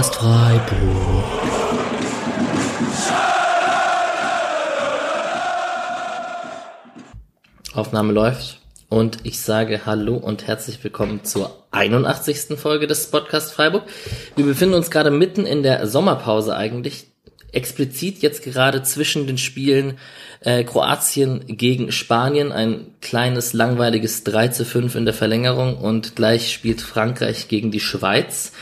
Podcast Freiburg. Aufnahme läuft und ich sage Hallo und herzlich willkommen zur 81. Folge des Podcast Freiburg. Wir befinden uns gerade mitten in der Sommerpause eigentlich, explizit jetzt gerade zwischen den Spielen äh, Kroatien gegen Spanien, ein kleines langweiliges 3 zu 5 in der Verlängerung und gleich spielt Frankreich gegen die Schweiz.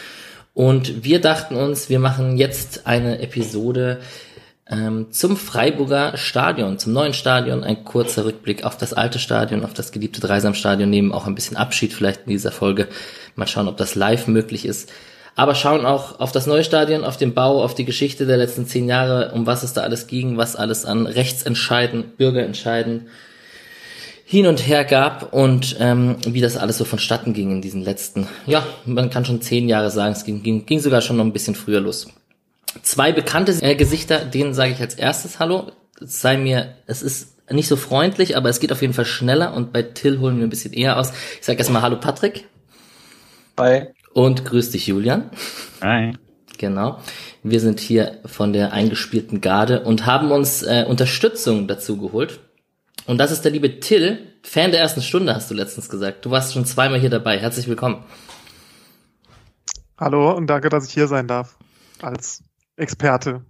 Und wir dachten uns, wir machen jetzt eine Episode ähm, zum Freiburger Stadion, zum neuen Stadion, ein kurzer Rückblick auf das alte Stadion, auf das geliebte Dreisamstadion, nehmen auch ein bisschen Abschied vielleicht in dieser Folge. Mal schauen, ob das live möglich ist aber schauen auch auf das neue Stadion, auf den Bau, auf die Geschichte der letzten zehn Jahre, um was es da alles ging, was alles an Rechtsentscheiden, Bürgerentscheiden hin und her gab und ähm, wie das alles so vonstatten ging in diesen letzten, ja, man kann schon zehn Jahre sagen, es ging, ging, ging sogar schon noch ein bisschen früher los. Zwei bekannte äh, Gesichter, denen sage ich als erstes Hallo. Es sei mir, es ist nicht so freundlich, aber es geht auf jeden Fall schneller und bei Till holen wir ein bisschen eher aus. Ich sage erstmal Hallo Patrick. Hi. Und grüß dich, Julian. Hi. Genau. Wir sind hier von der eingespielten Garde und haben uns äh, Unterstützung dazu geholt. Und das ist der liebe Till, Fan der ersten Stunde, hast du letztens gesagt. Du warst schon zweimal hier dabei. Herzlich willkommen. Hallo und danke, dass ich hier sein darf. Als Experte.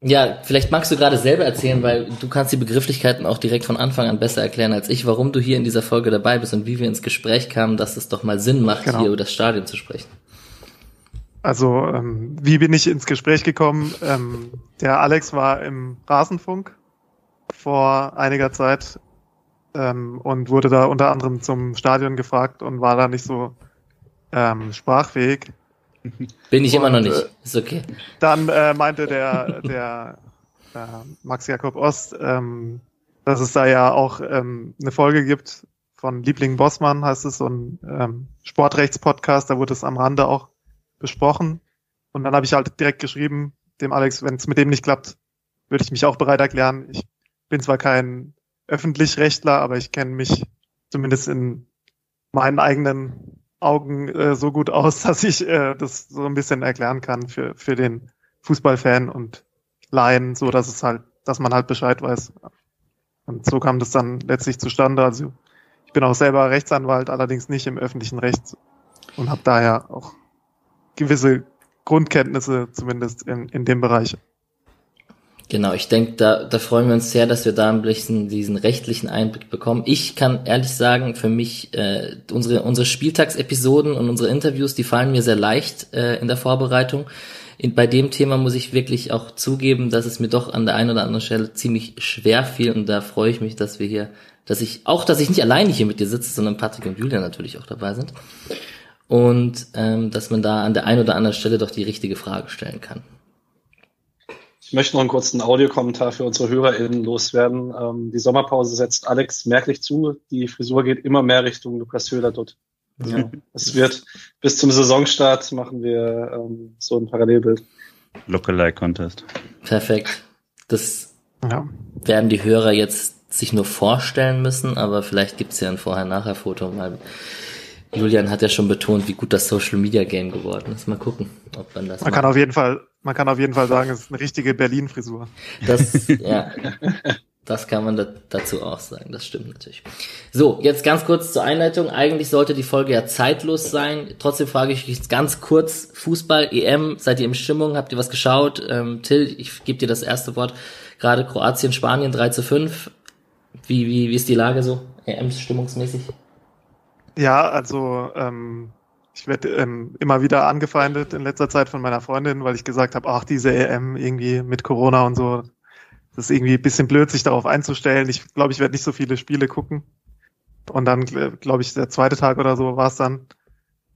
Ja, vielleicht magst du gerade selber erzählen, weil du kannst die Begrifflichkeiten auch direkt von Anfang an besser erklären als ich, warum du hier in dieser Folge dabei bist und wie wir ins Gespräch kamen, dass es doch mal Sinn macht, genau. hier über das Stadion zu sprechen. Also, ähm, wie bin ich ins Gespräch gekommen? Ähm, der Alex war im Rasenfunk vor einiger Zeit ähm, und wurde da unter anderem zum Stadion gefragt und war da nicht so ähm, sprachfähig. Bin ich und, immer noch nicht. Äh, ist okay. Dann äh, meinte der, der äh, Max Jakob Ost, ähm, dass es da ja auch ähm, eine Folge gibt von Liebling Bossmann, heißt es, so ein ähm, Sportrechts-Podcast, da wurde es am Rande auch besprochen. Und dann habe ich halt direkt geschrieben, dem Alex, wenn es mit dem nicht klappt, würde ich mich auch bereit erklären. Ich bin zwar kein Öffentlich-Rechtler, aber ich kenne mich zumindest in meinen eigenen Augen äh, so gut aus, dass ich äh, das so ein bisschen erklären kann für, für den Fußballfan und Laien, so dass es halt, dass man halt Bescheid weiß. Und so kam das dann letztlich zustande. Also ich bin auch selber Rechtsanwalt, allerdings nicht im öffentlichen Recht und habe daher auch gewisse Grundkenntnisse zumindest in, in dem Bereich. Genau, ich denke, da, da freuen wir uns sehr, dass wir da ein bisschen diesen rechtlichen Einblick bekommen. Ich kann ehrlich sagen, für mich, äh, unsere, unsere Spieltagsepisoden und unsere Interviews, die fallen mir sehr leicht äh, in der Vorbereitung. In, bei dem Thema muss ich wirklich auch zugeben, dass es mir doch an der einen oder anderen Stelle ziemlich schwer fiel und da freue ich mich, dass wir hier, dass ich, auch dass ich nicht alleine hier mit dir sitze, sondern Patrick und Julia natürlich auch dabei sind. Und ähm, dass man da an der einen oder anderen Stelle doch die richtige Frage stellen kann. Ich möchte noch einen kurzen Audiokommentar für unsere HörerInnen loswerden. Ähm, die Sommerpause setzt Alex merklich zu. Die Frisur geht immer mehr Richtung Lukas Höhler dort. Ja, es wird bis zum Saisonstart machen wir ähm, so ein Parallelbild. Lookalike Contest. Perfekt. Das ja. werden die Hörer jetzt sich nur vorstellen müssen, aber vielleicht gibt's ja ein Vorher-Nachher-Foto, weil Julian hat ja schon betont, wie gut das Social Media Game geworden ist. Mal gucken, ob man das. Man macht. kann auf jeden Fall man kann auf jeden Fall sagen, es ist eine richtige Berlin-Frisur. Das, ja, das kann man da, dazu auch sagen. Das stimmt natürlich. So, jetzt ganz kurz zur Einleitung. Eigentlich sollte die Folge ja zeitlos sein. Trotzdem frage ich jetzt ganz kurz. Fußball, EM, seid ihr im Stimmung? Habt ihr was geschaut? Ähm, Till, ich gebe dir das erste Wort. Gerade Kroatien, Spanien 3 zu 5. Wie, wie, wie ist die Lage so? EM-stimmungsmäßig? Ja, also ähm, ich werde ähm, immer wieder angefeindet in letzter Zeit von meiner Freundin, weil ich gesagt habe, ach, diese EM irgendwie mit Corona und so, das ist irgendwie ein bisschen blöd, sich darauf einzustellen. Ich glaube, ich werde nicht so viele Spiele gucken. Und dann, glaube ich, der zweite Tag oder so war es dann,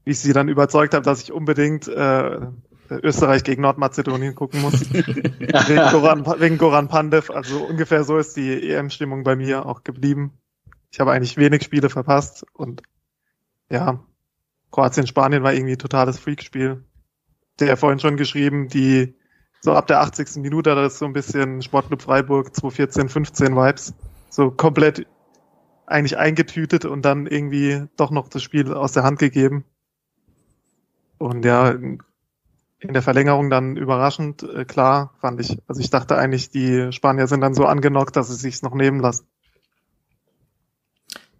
wie ich sie dann überzeugt habe, dass ich unbedingt äh, Österreich gegen Nordmazedonien gucken muss. wegen, Goran, wegen Goran Pandev. Also ungefähr so ist die EM-Stimmung bei mir auch geblieben. Ich habe eigentlich wenig Spiele verpasst und ja, Kroatien, Spanien war irgendwie ein totales Freakspiel. Der vorhin schon geschrieben, die so ab der 80. Minute hat das so ein bisschen Sportclub Freiburg 2014, 15 Vibes. So komplett eigentlich eingetütet und dann irgendwie doch noch das Spiel aus der Hand gegeben. Und ja, in der Verlängerung dann überraschend. Äh, klar, fand ich. Also ich dachte eigentlich, die Spanier sind dann so angenockt, dass sie sich's noch nehmen lassen.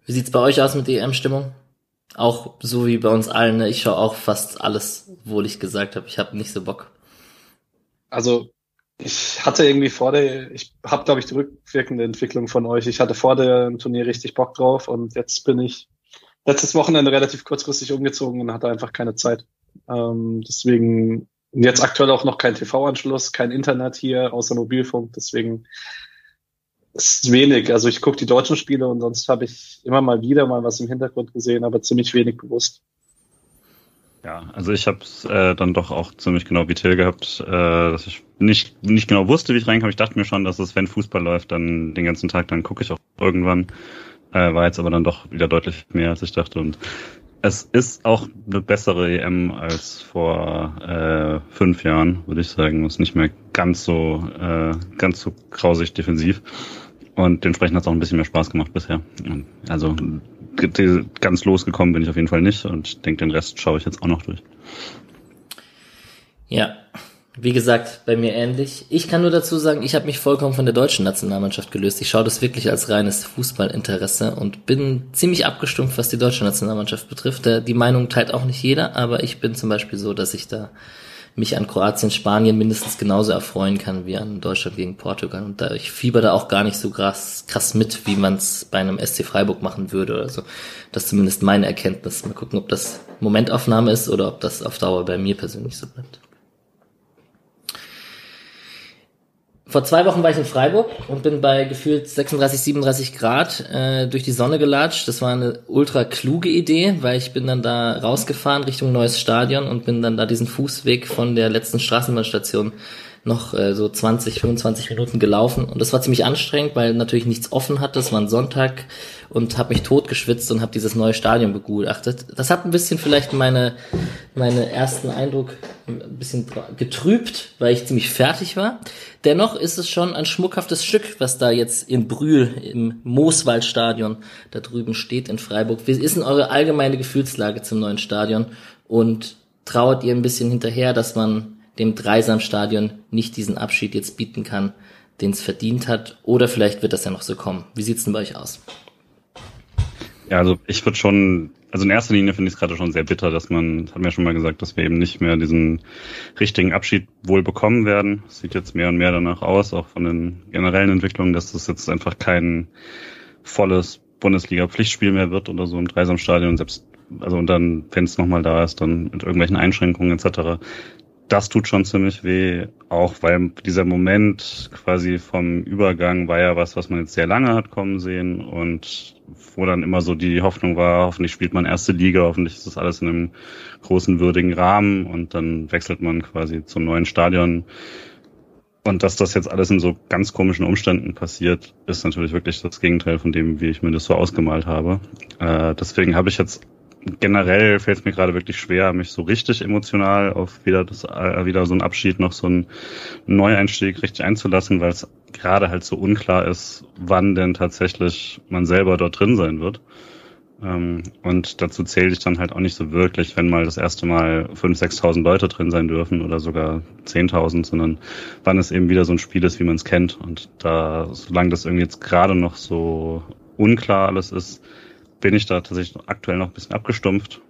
Wie sieht's bei euch aus mit EM-Stimmung? Auch so wie bei uns allen. Ne? Ich schaue auch fast alles, obwohl ich gesagt habe, ich habe nicht so Bock. Also ich hatte irgendwie vor der, ich habe glaube ich die rückwirkende Entwicklung von euch. Ich hatte vor dem Turnier richtig Bock drauf und jetzt bin ich letztes Wochenende relativ kurzfristig umgezogen und hatte einfach keine Zeit. Ähm, deswegen jetzt aktuell auch noch kein TV-Anschluss, kein Internet hier außer Mobilfunk. Deswegen ist wenig. Also ich gucke die deutschen Spiele und sonst habe ich immer mal wieder mal was im Hintergrund gesehen, aber ziemlich wenig bewusst. Ja, also ich habe es äh, dann doch auch ziemlich genau wie Till gehabt, äh, dass ich nicht, nicht genau wusste, wie ich reinkomme. Ich dachte mir schon, dass es, wenn Fußball läuft, dann den ganzen Tag, dann gucke ich auch irgendwann. Äh, war jetzt aber dann doch wieder deutlich mehr, als ich dachte. Und es ist auch eine bessere EM als vor äh, fünf Jahren, würde ich sagen. Es ist nicht mehr ganz so, äh, ganz so grausig defensiv. Und dementsprechend hat es auch ein bisschen mehr Spaß gemacht bisher. Also ganz losgekommen bin ich auf jeden Fall nicht und ich denke, den Rest schaue ich jetzt auch noch durch. Ja, wie gesagt, bei mir ähnlich. Ich kann nur dazu sagen, ich habe mich vollkommen von der deutschen Nationalmannschaft gelöst. Ich schaue das wirklich als reines Fußballinteresse und bin ziemlich abgestumpft, was die deutsche Nationalmannschaft betrifft. Die Meinung teilt auch nicht jeder, aber ich bin zum Beispiel so, dass ich da mich an Kroatien, Spanien mindestens genauso erfreuen kann wie an Deutschland gegen Portugal. Und da ich fieber da auch gar nicht so krass, krass mit, wie man es bei einem SC Freiburg machen würde oder so. Das ist zumindest meine Erkenntnis. Mal gucken, ob das Momentaufnahme ist oder ob das auf Dauer bei mir persönlich so bleibt. Vor zwei Wochen war ich in Freiburg und bin bei gefühlt 36, 37 Grad äh, durch die Sonne gelatscht. Das war eine ultra kluge Idee, weil ich bin dann da rausgefahren Richtung neues Stadion und bin dann da diesen Fußweg von der letzten Straßenbahnstation noch äh, so 20, 25 Minuten gelaufen und das war ziemlich anstrengend, weil natürlich nichts offen hatte. Es war ein Sonntag und habe mich totgeschwitzt und habe dieses neue Stadion begutachtet. Das hat ein bisschen vielleicht meine meine ersten Eindruck ein bisschen getrübt, weil ich ziemlich fertig war. Dennoch ist es schon ein schmuckhaftes Stück, was da jetzt in Brühl im Mooswaldstadion da drüben steht in Freiburg. Wie ist denn eure allgemeine Gefühlslage zum neuen Stadion und trauert ihr ein bisschen hinterher, dass man dem Dreisamstadion nicht diesen Abschied jetzt bieten kann, den es verdient hat. Oder vielleicht wird das ja noch so kommen. Wie sieht's denn bei euch aus? Ja, also ich würde schon, also in erster Linie finde ich es gerade schon sehr bitter, dass man, das haben wir ja schon mal gesagt, dass wir eben nicht mehr diesen richtigen Abschied wohl bekommen werden. Es sieht jetzt mehr und mehr danach aus, auch von den generellen Entwicklungen, dass das jetzt einfach kein volles Bundesliga-Pflichtspiel mehr wird oder so im Dreisamstadion, selbst also und dann, wenn es nochmal da ist, dann mit irgendwelchen Einschränkungen etc das tut schon ziemlich weh, auch weil dieser Moment quasi vom Übergang war ja was, was man jetzt sehr lange hat kommen sehen und wo dann immer so die Hoffnung war, hoffentlich spielt man erste Liga, hoffentlich ist das alles in einem großen würdigen Rahmen und dann wechselt man quasi zum neuen Stadion. Und dass das jetzt alles in so ganz komischen Umständen passiert, ist natürlich wirklich das Gegenteil von dem, wie ich mir das so ausgemalt habe. Äh, deswegen habe ich jetzt generell fällt es mir gerade wirklich schwer, mich so richtig emotional auf wieder das äh, wieder so ein Abschied noch so ein Neueinstieg richtig einzulassen, weil es gerade halt so unklar ist, wann denn tatsächlich man selber dort drin sein wird. Ähm, und dazu zähle ich dann halt auch nicht so wirklich, wenn mal das erste Mal 5.000, 6.000 Leute drin sein dürfen oder sogar 10.000, sondern wann es eben wieder so ein Spiel ist, wie man es kennt. Und da, solange das irgendwie jetzt gerade noch so unklar alles ist, bin ich da tatsächlich aktuell noch ein bisschen abgestumpft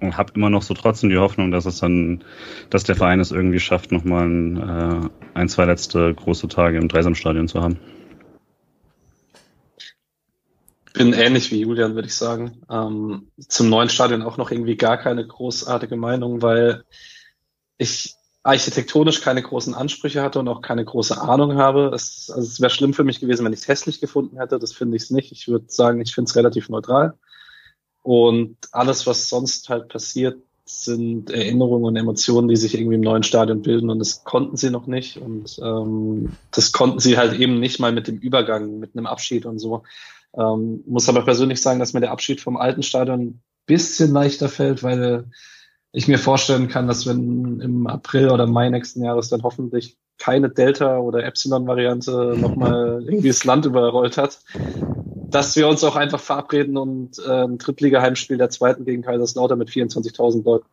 und habe immer noch so trotzdem die Hoffnung, dass es dann, dass der Verein es irgendwie schafft, nochmal ein, äh, ein, zwei letzte große Tage im Dreisamstadion zu haben. Bin ähnlich wie Julian, würde ich sagen. Ähm, zum neuen Stadion auch noch irgendwie gar keine großartige Meinung, weil ich architektonisch keine großen Ansprüche hatte und auch keine große Ahnung habe. Es, also es wäre schlimm für mich gewesen, wenn ich es hässlich gefunden hätte. Das finde ich es nicht. Ich würde sagen, ich finde es relativ neutral. Und alles, was sonst halt passiert, sind Erinnerungen und Emotionen, die sich irgendwie im neuen Stadion bilden und das konnten sie noch nicht. Und ähm, das konnten sie halt eben nicht mal mit dem Übergang, mit einem Abschied und so. Ähm, muss aber persönlich sagen, dass mir der Abschied vom alten Stadion ein bisschen leichter fällt, weil ich mir vorstellen kann, dass wenn im April oder Mai nächsten Jahres dann hoffentlich keine Delta- oder Epsilon-Variante nochmal irgendwie das Land überrollt hat, dass wir uns auch einfach verabreden und äh, ein Drittliga-Heimspiel der zweiten gegen Kaiserslautern mit 24.000 Leuten.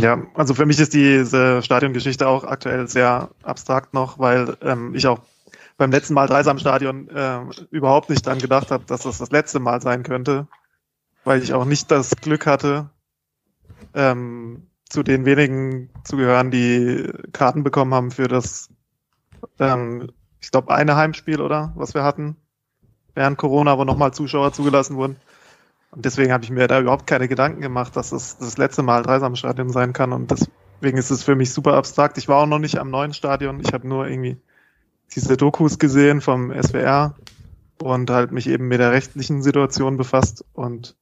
Ja, also für mich ist diese Stadiongeschichte auch aktuell sehr abstrakt noch, weil ähm, ich auch beim letzten Mal Dreisamstadion äh, überhaupt nicht dann gedacht habe, dass das das letzte Mal sein könnte, weil ich auch nicht das Glück hatte, ähm, zu den wenigen zu gehören, die Karten bekommen haben für das, ähm, ich glaube, eine Heimspiel, oder? Was wir hatten während Corona, wo nochmal Zuschauer zugelassen wurden. Und deswegen habe ich mir da überhaupt keine Gedanken gemacht, dass es das letzte Mal Dreisamstadion sein kann. Und deswegen ist es für mich super abstrakt. Ich war auch noch nicht am neuen Stadion. Ich habe nur irgendwie diese Dokus gesehen vom SWR und halt mich eben mit der rechtlichen Situation befasst. Und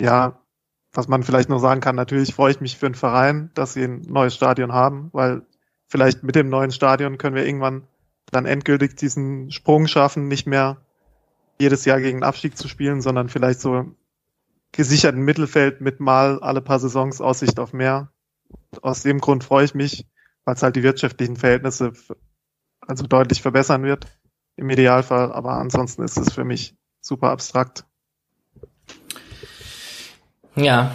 ja, was man vielleicht noch sagen kann, natürlich freue ich mich für den Verein, dass sie ein neues Stadion haben, weil vielleicht mit dem neuen Stadion können wir irgendwann dann endgültig diesen Sprung schaffen, nicht mehr jedes Jahr gegen Abstieg zu spielen, sondern vielleicht so gesicherten Mittelfeld mit mal alle paar Saisons Aussicht auf mehr. Aus dem Grund freue ich mich, weil es halt die wirtschaftlichen Verhältnisse also deutlich verbessern wird im Idealfall, aber ansonsten ist es für mich super abstrakt. Ja,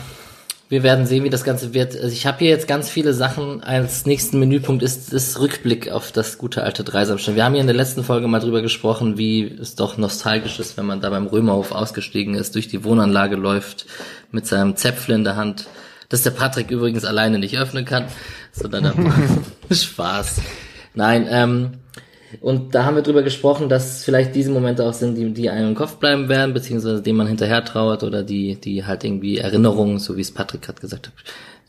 wir werden sehen, wie das Ganze wird. Also ich habe hier jetzt ganz viele Sachen. Als nächsten Menüpunkt ist das Rückblick auf das gute alte Dreisamstein. Wir haben hier in der letzten Folge mal drüber gesprochen, wie es doch nostalgisch ist, wenn man da beim Römerhof ausgestiegen ist, durch die Wohnanlage läuft, mit seinem Zäpfle in der Hand, dass der Patrick übrigens alleine nicht öffnen kann, sondern Spaß. Nein, ähm, und da haben wir drüber gesprochen, dass vielleicht diese Momente auch sind, die, die einem im Kopf bleiben werden, beziehungsweise dem man hinterher trauert oder die, die halt irgendwie Erinnerungen, so wie es Patrick gerade gesagt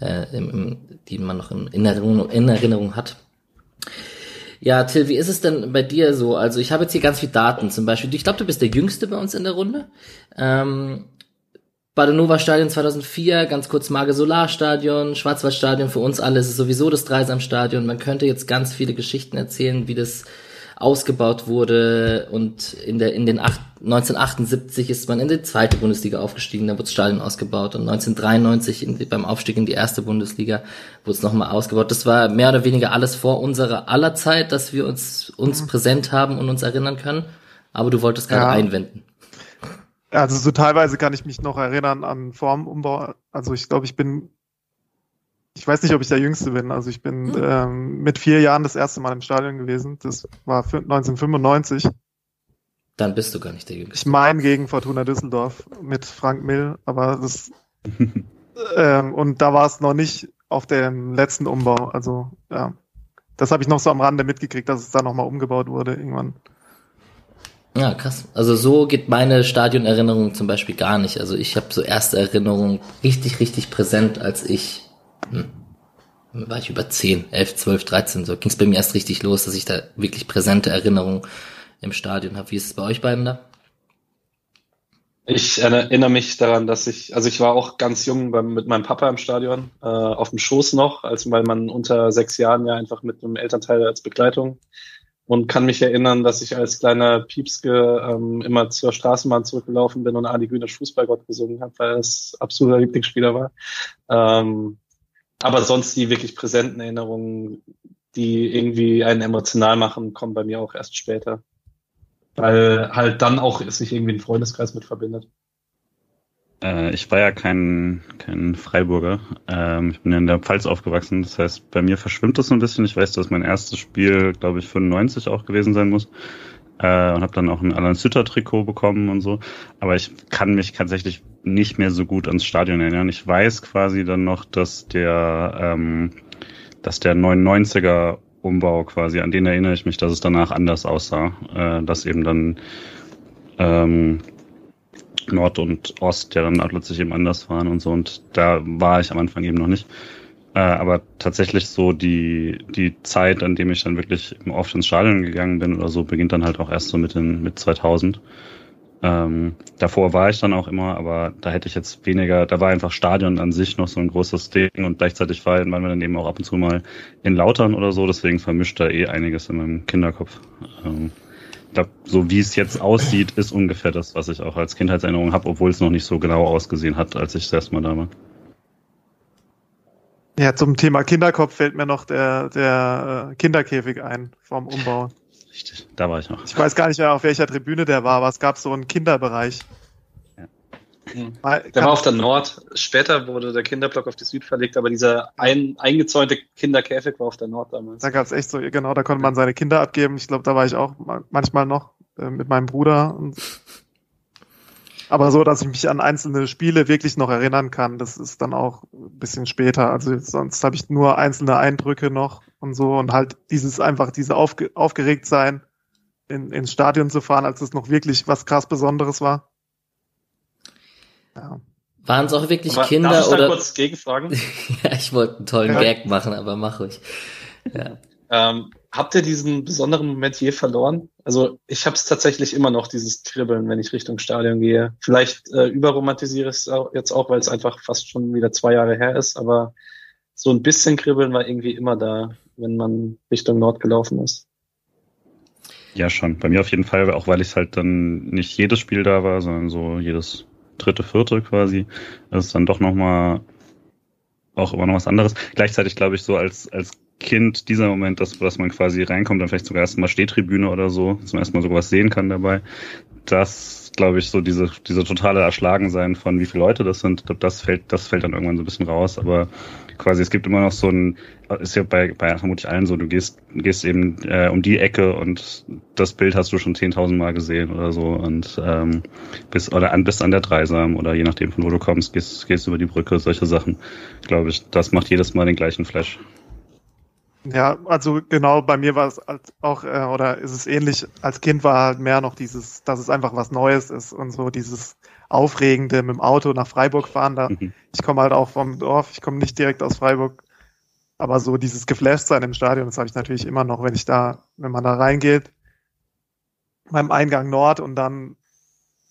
hat, äh, im, im, die man noch in, in, Erinnerung, in Erinnerung hat. Ja, Till, wie ist es denn bei dir so? Also ich habe jetzt hier ganz viel Daten zum Beispiel. Ich glaube, du bist der Jüngste bei uns in der Runde. Ähm, Badenova Stadion 2004, ganz kurz Mage Solar Stadion, Schwarzwaldstadion, für uns alle ist es sowieso das Dreisamstadion. Man könnte jetzt ganz viele Geschichten erzählen, wie das ausgebaut wurde und in der in den acht, 1978 ist man in die zweite Bundesliga aufgestiegen, da wurde das Stadion ausgebaut und 1993 in, beim Aufstieg in die erste Bundesliga wurde es nochmal ausgebaut. Das war mehr oder weniger alles vor unserer aller Zeit, dass wir uns uns mhm. präsent haben und uns erinnern können. Aber du wolltest gerade ja. einwenden. Also so teilweise kann ich mich noch erinnern an Formumbau. Also ich glaube, ich bin ich weiß nicht, ob ich der Jüngste bin. Also ich bin hm. ähm, mit vier Jahren das erste Mal im Stadion gewesen. Das war 1995. Dann bist du gar nicht der Jüngste. Ich meine gegen Fortuna Düsseldorf mit Frank Mill, aber das ähm, und da war es noch nicht auf dem letzten Umbau. Also ja, das habe ich noch so am Rande mitgekriegt, dass es da nochmal umgebaut wurde irgendwann. Ja, krass. Also so geht meine Stadionerinnerung zum Beispiel gar nicht. Also ich habe so erste Erinnerungen richtig, richtig präsent, als ich hm, war ich über 10, 11, 12, 13, so ging es bei mir erst richtig los, dass ich da wirklich präsente Erinnerungen im Stadion habe. Wie ist es bei euch beiden da? Ich erinnere mich daran, dass ich, also ich war auch ganz jung beim, mit meinem Papa im Stadion, äh, auf dem Schoß noch, als weil man unter sechs Jahren ja einfach mit einem Elternteil als Begleitung und kann mich erinnern, dass ich als kleiner Piepske ähm, immer zur Straßenbahn zurückgelaufen bin und Adi Günisch Fußballgott gesungen habe, weil es absoluter Lieblingsspieler war. Ähm, aber sonst die wirklich präsenten Erinnerungen, die irgendwie einen emotional machen, kommen bei mir auch erst später. Weil halt dann auch sich irgendwie ein Freundeskreis mit verbindet. Äh, ich war ja kein, kein Freiburger. Ähm, ich bin ja in der Pfalz aufgewachsen. Das heißt, bei mir verschwimmt das so ein bisschen. Ich weiß, dass mein erstes Spiel, glaube ich, 95 auch gewesen sein muss äh, und habe dann auch ein Alan Sütter Trikot bekommen und so. Aber ich kann mich tatsächlich nicht mehr so gut ans Stadion erinnern. Ich weiß quasi dann noch, dass der, ähm, dass der 99er Umbau quasi, an den erinnere ich mich, dass es danach anders aussah, äh, dass eben dann ähm, Nord und Ost ja dann plötzlich eben anders waren und so. Und da war ich am Anfang eben noch nicht. Äh, aber tatsächlich so die, die Zeit, an dem ich dann wirklich oft ins Stadion gegangen bin oder so, beginnt dann halt auch erst so mit, den, mit 2000. Ähm, davor war ich dann auch immer, aber da hätte ich jetzt weniger, da war einfach Stadion an sich noch so ein großes Ding und gleichzeitig war, waren wir dann eben auch ab und zu mal in Lautern oder so, deswegen vermischt da eh einiges in meinem Kinderkopf. Ähm, da, so wie es jetzt aussieht, ist ungefähr das, was ich auch als Kindheitserinnerung habe, obwohl es noch nicht so genau ausgesehen hat, als ich das erste Mal da war. Ja, zum Thema Kinderkopf fällt mir noch der, der äh, Kinderkäfig ein vom Umbau. Richtig, da war ich noch. Ich weiß gar nicht mehr, auf welcher Tribüne der war, aber es gab so einen Kinderbereich. Ja. Mhm. Der war auf der Nord. Später wurde der Kinderblock auf die Süd verlegt, aber dieser ein, eingezäunte Kinderkäfig war auf der Nord damals. Da gab es echt so, genau, da konnte man seine Kinder abgeben. Ich glaube, da war ich auch manchmal noch äh, mit meinem Bruder. Und aber so, dass ich mich an einzelne Spiele wirklich noch erinnern kann, das ist dann auch ein bisschen später. Also sonst habe ich nur einzelne Eindrücke noch und so und halt dieses einfach, diese aufge aufgeregt sein, in, ins Stadion zu fahren, als es noch wirklich was krass Besonderes war. Ja. Waren es auch wirklich aber Kinder darf ich oder? kurz gegenfragen? ja, ich wollte einen tollen ja. Gag machen, aber mach ruhig. Ja. Ähm, habt ihr diesen besonderen Moment je verloren? Also ich habe es tatsächlich immer noch, dieses Kribbeln, wenn ich Richtung Stadion gehe. Vielleicht äh, überromantisiere ich es jetzt auch, weil es einfach fast schon wieder zwei Jahre her ist, aber so ein bisschen Kribbeln war irgendwie immer da, wenn man Richtung Nord gelaufen ist. Ja, schon. Bei mir auf jeden Fall, auch weil ich halt dann nicht jedes Spiel da war, sondern so jedes dritte, vierte quasi. Ist dann doch nochmal auch immer noch was anderes. Gleichzeitig glaube ich so als, als Kind dieser Moment, dass, dass man quasi reinkommt, dann vielleicht sogar erstmal Stehtribüne oder so, dass man erstmal sogar was sehen kann dabei. Das, glaube ich, so diese, diese totale Erschlagensein von wie viele Leute das sind, das fällt, das fällt dann irgendwann so ein bisschen raus, aber quasi, es gibt immer noch so ein, ist ja bei, bei vermutlich allen so, du gehst, gehst eben äh, um die Ecke und das Bild hast du schon 10.000 Mal gesehen oder so und ähm, bis oder an, bist an der Dreisam oder je nachdem von wo du kommst, gehst, gehst über die Brücke, solche Sachen, glaube ich, das macht jedes Mal den gleichen Flash. Ja, also genau, bei mir war es auch, äh, oder ist es ähnlich, als Kind war halt mehr noch dieses, dass es einfach was Neues ist und so dieses Aufregende mit dem Auto nach Freiburg fahren. Da, mhm. Ich komme halt auch vom Dorf, ich komme nicht direkt aus Freiburg, aber so dieses geflasht sein im Stadion, das habe ich natürlich immer noch, wenn ich da, wenn man da reingeht, beim Eingang Nord und dann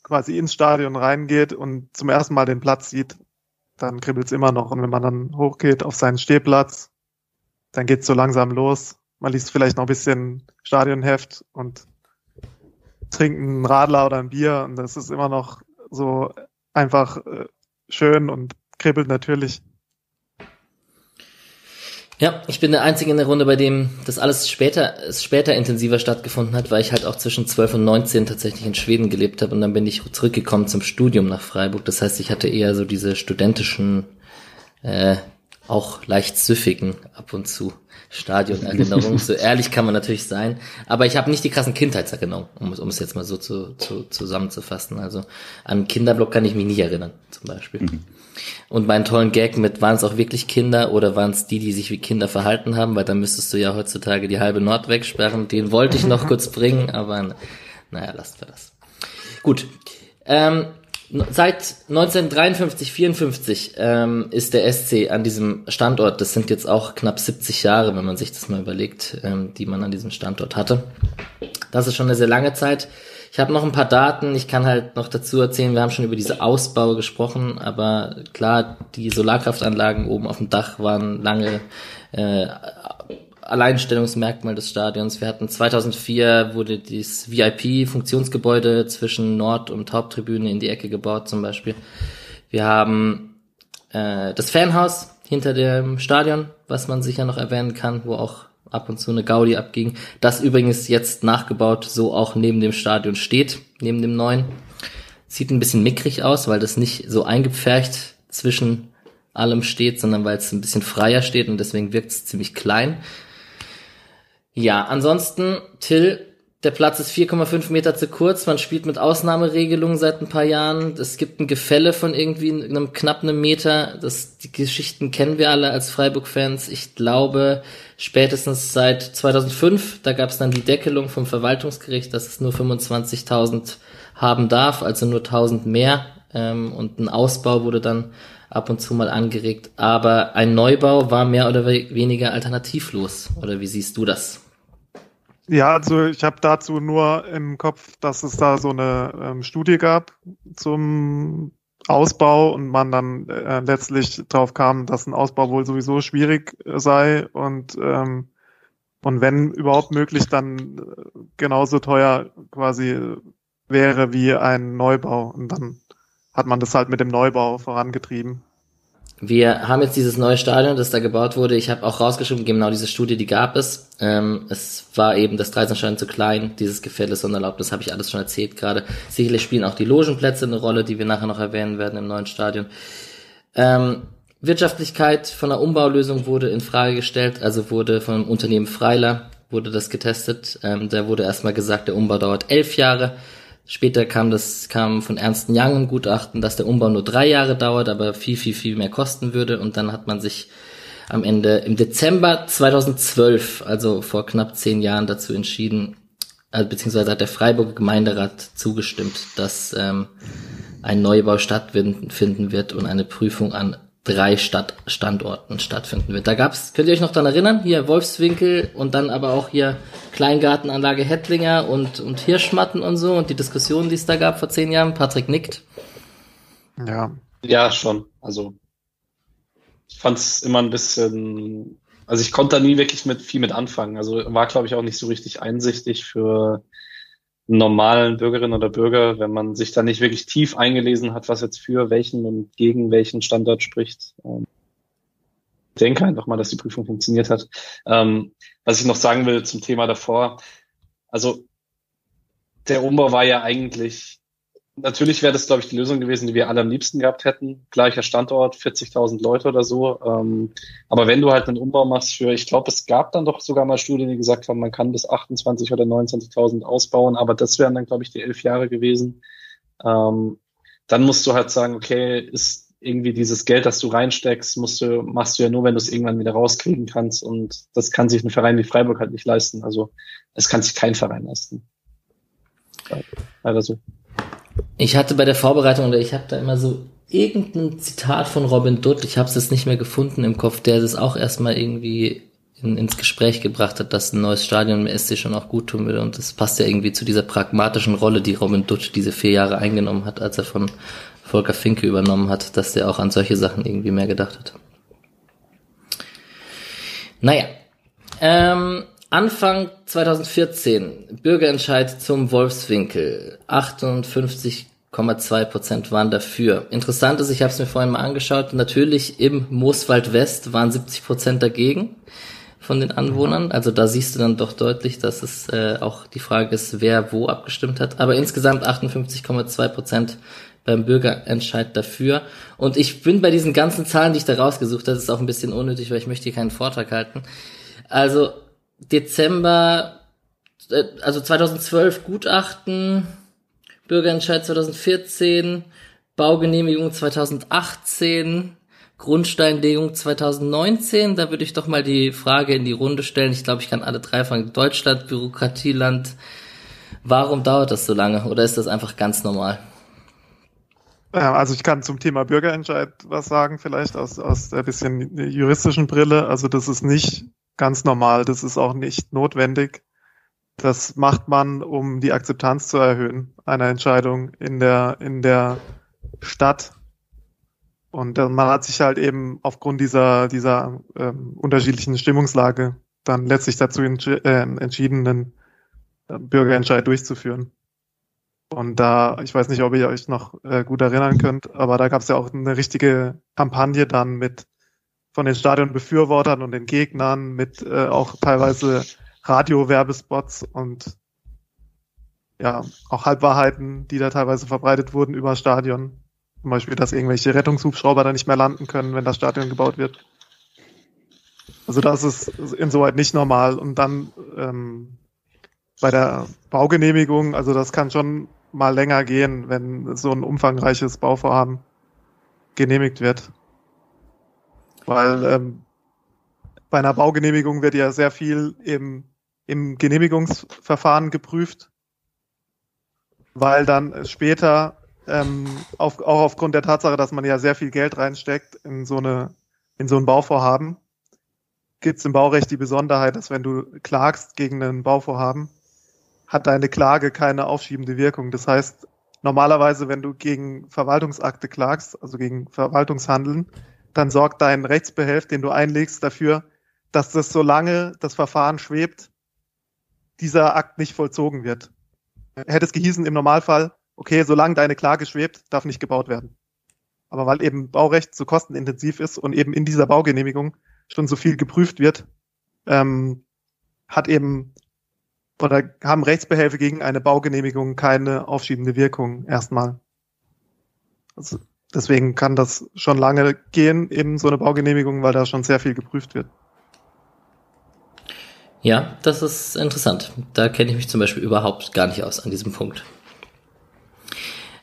quasi ins Stadion reingeht und zum ersten Mal den Platz sieht, dann kribbelt's immer noch. Und wenn man dann hochgeht auf seinen Stehplatz, dann geht's so langsam los. Man liest vielleicht noch ein bisschen Stadionheft und trinkt einen Radler oder ein Bier und das ist immer noch so einfach äh, schön und kribbelt natürlich. Ja, ich bin der Einzige in der Runde, bei dem das alles später, später intensiver stattgefunden hat, weil ich halt auch zwischen 12 und 19 tatsächlich in Schweden gelebt habe und dann bin ich zurückgekommen zum Studium nach Freiburg. Das heißt, ich hatte eher so diese studentischen äh, auch leicht süffigen ab und zu Stadionerinnerungen. so ehrlich kann man natürlich sein. Aber ich habe nicht die krassen Kindheitserinnerungen, um, um es jetzt mal so zu, zu, zusammenzufassen. Also an Kinderblock kann ich mich nicht erinnern, zum Beispiel. Mhm. Und meinen tollen Gag mit, waren es auch wirklich Kinder oder waren es die, die sich wie Kinder verhalten haben? Weil dann müsstest du ja heutzutage die halbe Nord wegsperren. Den wollte ich noch kurz bringen, aber naja, lasst wir das. Gut. Ähm, Seit 1953, 54 ähm, ist der SC an diesem Standort. Das sind jetzt auch knapp 70 Jahre, wenn man sich das mal überlegt, ähm, die man an diesem Standort hatte. Das ist schon eine sehr lange Zeit. Ich habe noch ein paar Daten. Ich kann halt noch dazu erzählen, wir haben schon über diese Ausbau gesprochen, aber klar, die Solarkraftanlagen oben auf dem Dach waren lange äh, Alleinstellungsmerkmal des Stadions. Wir hatten 2004 wurde dieses VIP-Funktionsgebäude zwischen Nord- und Haupttribüne in die Ecke gebaut zum Beispiel. Wir haben äh, das Fanhaus hinter dem Stadion, was man sicher noch erwähnen kann, wo auch ab und zu eine Gaudi abging. Das übrigens jetzt nachgebaut so auch neben dem Stadion steht, neben dem neuen. Sieht ein bisschen mickrig aus, weil das nicht so eingepfercht zwischen allem steht, sondern weil es ein bisschen freier steht und deswegen wirkt es ziemlich klein. Ja, ansonsten, Till, der Platz ist 4,5 Meter zu kurz. Man spielt mit Ausnahmeregelungen seit ein paar Jahren. Es gibt ein Gefälle von irgendwie einem knapp einem Meter. Das, die Geschichten kennen wir alle als Freiburg-Fans. Ich glaube, spätestens seit 2005, da gab es dann die Deckelung vom Verwaltungsgericht, dass es nur 25.000 haben darf, also nur 1000 mehr. Ähm, und ein Ausbau wurde dann ab und zu mal angeregt. Aber ein Neubau war mehr oder weniger alternativlos. Oder wie siehst du das? Ja, also ich habe dazu nur im Kopf, dass es da so eine ähm, Studie gab zum Ausbau und man dann äh, letztlich drauf kam, dass ein Ausbau wohl sowieso schwierig äh, sei und ähm, und wenn überhaupt möglich, dann äh, genauso teuer quasi wäre wie ein Neubau und dann hat man das halt mit dem Neubau vorangetrieben. Wir haben jetzt dieses neue Stadion, das da gebaut wurde. Ich habe auch rausgeschrieben, genau diese Studie, die gab es. Ähm, es war eben das Dreisenstein zu klein, dieses Gefälle das habe ich alles schon erzählt gerade. Sicherlich spielen auch die Logenplätze eine Rolle, die wir nachher noch erwähnen werden im neuen Stadion. Ähm, Wirtschaftlichkeit von der Umbaulösung wurde in Frage gestellt, also wurde vom Unternehmen Freiler wurde das getestet. Ähm, da wurde erstmal gesagt, der Umbau dauert elf Jahre. Später kam das, kam von Ernst Young ein Gutachten, dass der Umbau nur drei Jahre dauert, aber viel, viel, viel mehr kosten würde. Und dann hat man sich am Ende im Dezember 2012, also vor knapp zehn Jahren, dazu entschieden, also beziehungsweise hat der Freiburger Gemeinderat zugestimmt, dass ähm, ein Neubau stattfinden wird und eine Prüfung an drei Stadtstandorten stattfinden wird. Da gab's, könnt ihr euch noch dran erinnern? Hier Wolfswinkel und dann aber auch hier Kleingartenanlage Hettlinger und, und Hirschmatten und so und die Diskussionen, die es da gab vor zehn Jahren. Patrick nickt. Ja. Ja, schon. Also ich fand es immer ein bisschen, also ich konnte da nie wirklich mit viel mit anfangen. Also war, glaube ich, auch nicht so richtig einsichtig für normalen Bürgerinnen oder Bürger, wenn man sich da nicht wirklich tief eingelesen hat, was jetzt für welchen und gegen welchen Standard spricht. Ähm, denke einfach mal, dass die Prüfung funktioniert hat. Ähm, was ich noch sagen will zum Thema davor, also der Umbau war ja eigentlich Natürlich wäre das, glaube ich, die Lösung gewesen, die wir alle am liebsten gehabt hätten. Gleicher Standort, 40.000 Leute oder so. Ähm, aber wenn du halt einen Umbau machst für, ich glaube, es gab dann doch sogar mal Studien, die gesagt haben, man kann bis 28 oder 29.000 ausbauen, aber das wären dann, glaube ich, die elf Jahre gewesen. Ähm, dann musst du halt sagen, okay, ist irgendwie dieses Geld, das du reinsteckst, musst du, machst du ja nur, wenn du es irgendwann wieder rauskriegen kannst. Und das kann sich ein Verein wie Freiburg halt nicht leisten. Also es kann sich kein Verein leisten. Leider so. Ich hatte bei der Vorbereitung, oder ich habe da immer so irgendein Zitat von Robin Dutt, ich habe es jetzt nicht mehr gefunden im Kopf, der das auch erstmal irgendwie in, ins Gespräch gebracht hat, dass ein neues Stadion im SC schon auch gut tun würde. Und das passt ja irgendwie zu dieser pragmatischen Rolle, die Robin Dutt diese vier Jahre eingenommen hat, als er von Volker Finke übernommen hat, dass der auch an solche Sachen irgendwie mehr gedacht hat. Naja. Ähm, Anfang 2014, Bürgerentscheid zum Wolfswinkel. 58,2 Prozent waren dafür. Interessant ist, ich habe es mir vorhin mal angeschaut, natürlich im Mooswald West waren 70 Prozent dagegen von den Anwohnern. Also da siehst du dann doch deutlich, dass es äh, auch die Frage ist, wer wo abgestimmt hat. Aber insgesamt 58,2 Prozent beim Bürgerentscheid dafür. Und ich bin bei diesen ganzen Zahlen, die ich da rausgesucht habe, ist auch ein bisschen unnötig, weil ich möchte hier keinen Vortrag halten. Also Dezember, äh, also 2012 Gutachten, Bürgerentscheid 2014, Baugenehmigung 2018, Grundsteinlegung 2019. Da würde ich doch mal die Frage in die Runde stellen. Ich glaube, ich kann alle drei fragen. Deutschland, Bürokratieland. Warum dauert das so lange? Oder ist das einfach ganz normal? Also ich kann zum Thema Bürgerentscheid was sagen, vielleicht aus, aus der bisschen juristischen Brille. Also das ist nicht ganz normal. Das ist auch nicht notwendig. Das macht man, um die Akzeptanz zu erhöhen einer Entscheidung in der, in der Stadt. Und man hat sich halt eben aufgrund dieser, dieser ähm, unterschiedlichen Stimmungslage dann letztlich dazu entsch äh, entschieden, einen äh, Bürgerentscheid durchzuführen. Und da, ich weiß nicht, ob ihr euch noch äh, gut erinnern könnt, aber da gab es ja auch eine richtige Kampagne dann mit von den Stadionbefürwortern und den Gegnern mit äh, auch teilweise Radio-Werbespots und ja, auch Halbwahrheiten, die da teilweise verbreitet wurden über Stadion. Zum Beispiel, dass irgendwelche Rettungshubschrauber da nicht mehr landen können, wenn das Stadion gebaut wird. Also das ist insoweit nicht normal. Und dann ähm, bei der Baugenehmigung, also das kann schon mal länger gehen, wenn so ein umfangreiches Bauvorhaben genehmigt wird. Weil ähm, bei einer Baugenehmigung wird ja sehr viel im, im Genehmigungsverfahren geprüft, weil dann später ähm, auf, auch aufgrund der Tatsache, dass man ja sehr viel Geld reinsteckt in so eine in so ein Bauvorhaben, gibt es im Baurecht die Besonderheit, dass wenn du klagst gegen ein Bauvorhaben, hat deine Klage keine aufschiebende Wirkung. Das heißt, normalerweise, wenn du gegen Verwaltungsakte klagst, also gegen Verwaltungshandeln, dann sorgt dein Rechtsbehelf, den du einlegst, dafür, dass das solange das Verfahren schwebt, dieser Akt nicht vollzogen wird. Hätte es gehießen im Normalfall, okay, solange deine Klage schwebt, darf nicht gebaut werden. Aber weil eben Baurecht so kostenintensiv ist und eben in dieser Baugenehmigung schon so viel geprüft wird, ähm, hat eben oder haben Rechtsbehelfe gegen eine Baugenehmigung keine aufschiebende Wirkung erstmal. Also deswegen kann das schon lange gehen, eben so eine Baugenehmigung, weil da schon sehr viel geprüft wird. Ja, das ist interessant. Da kenne ich mich zum Beispiel überhaupt gar nicht aus an diesem Punkt.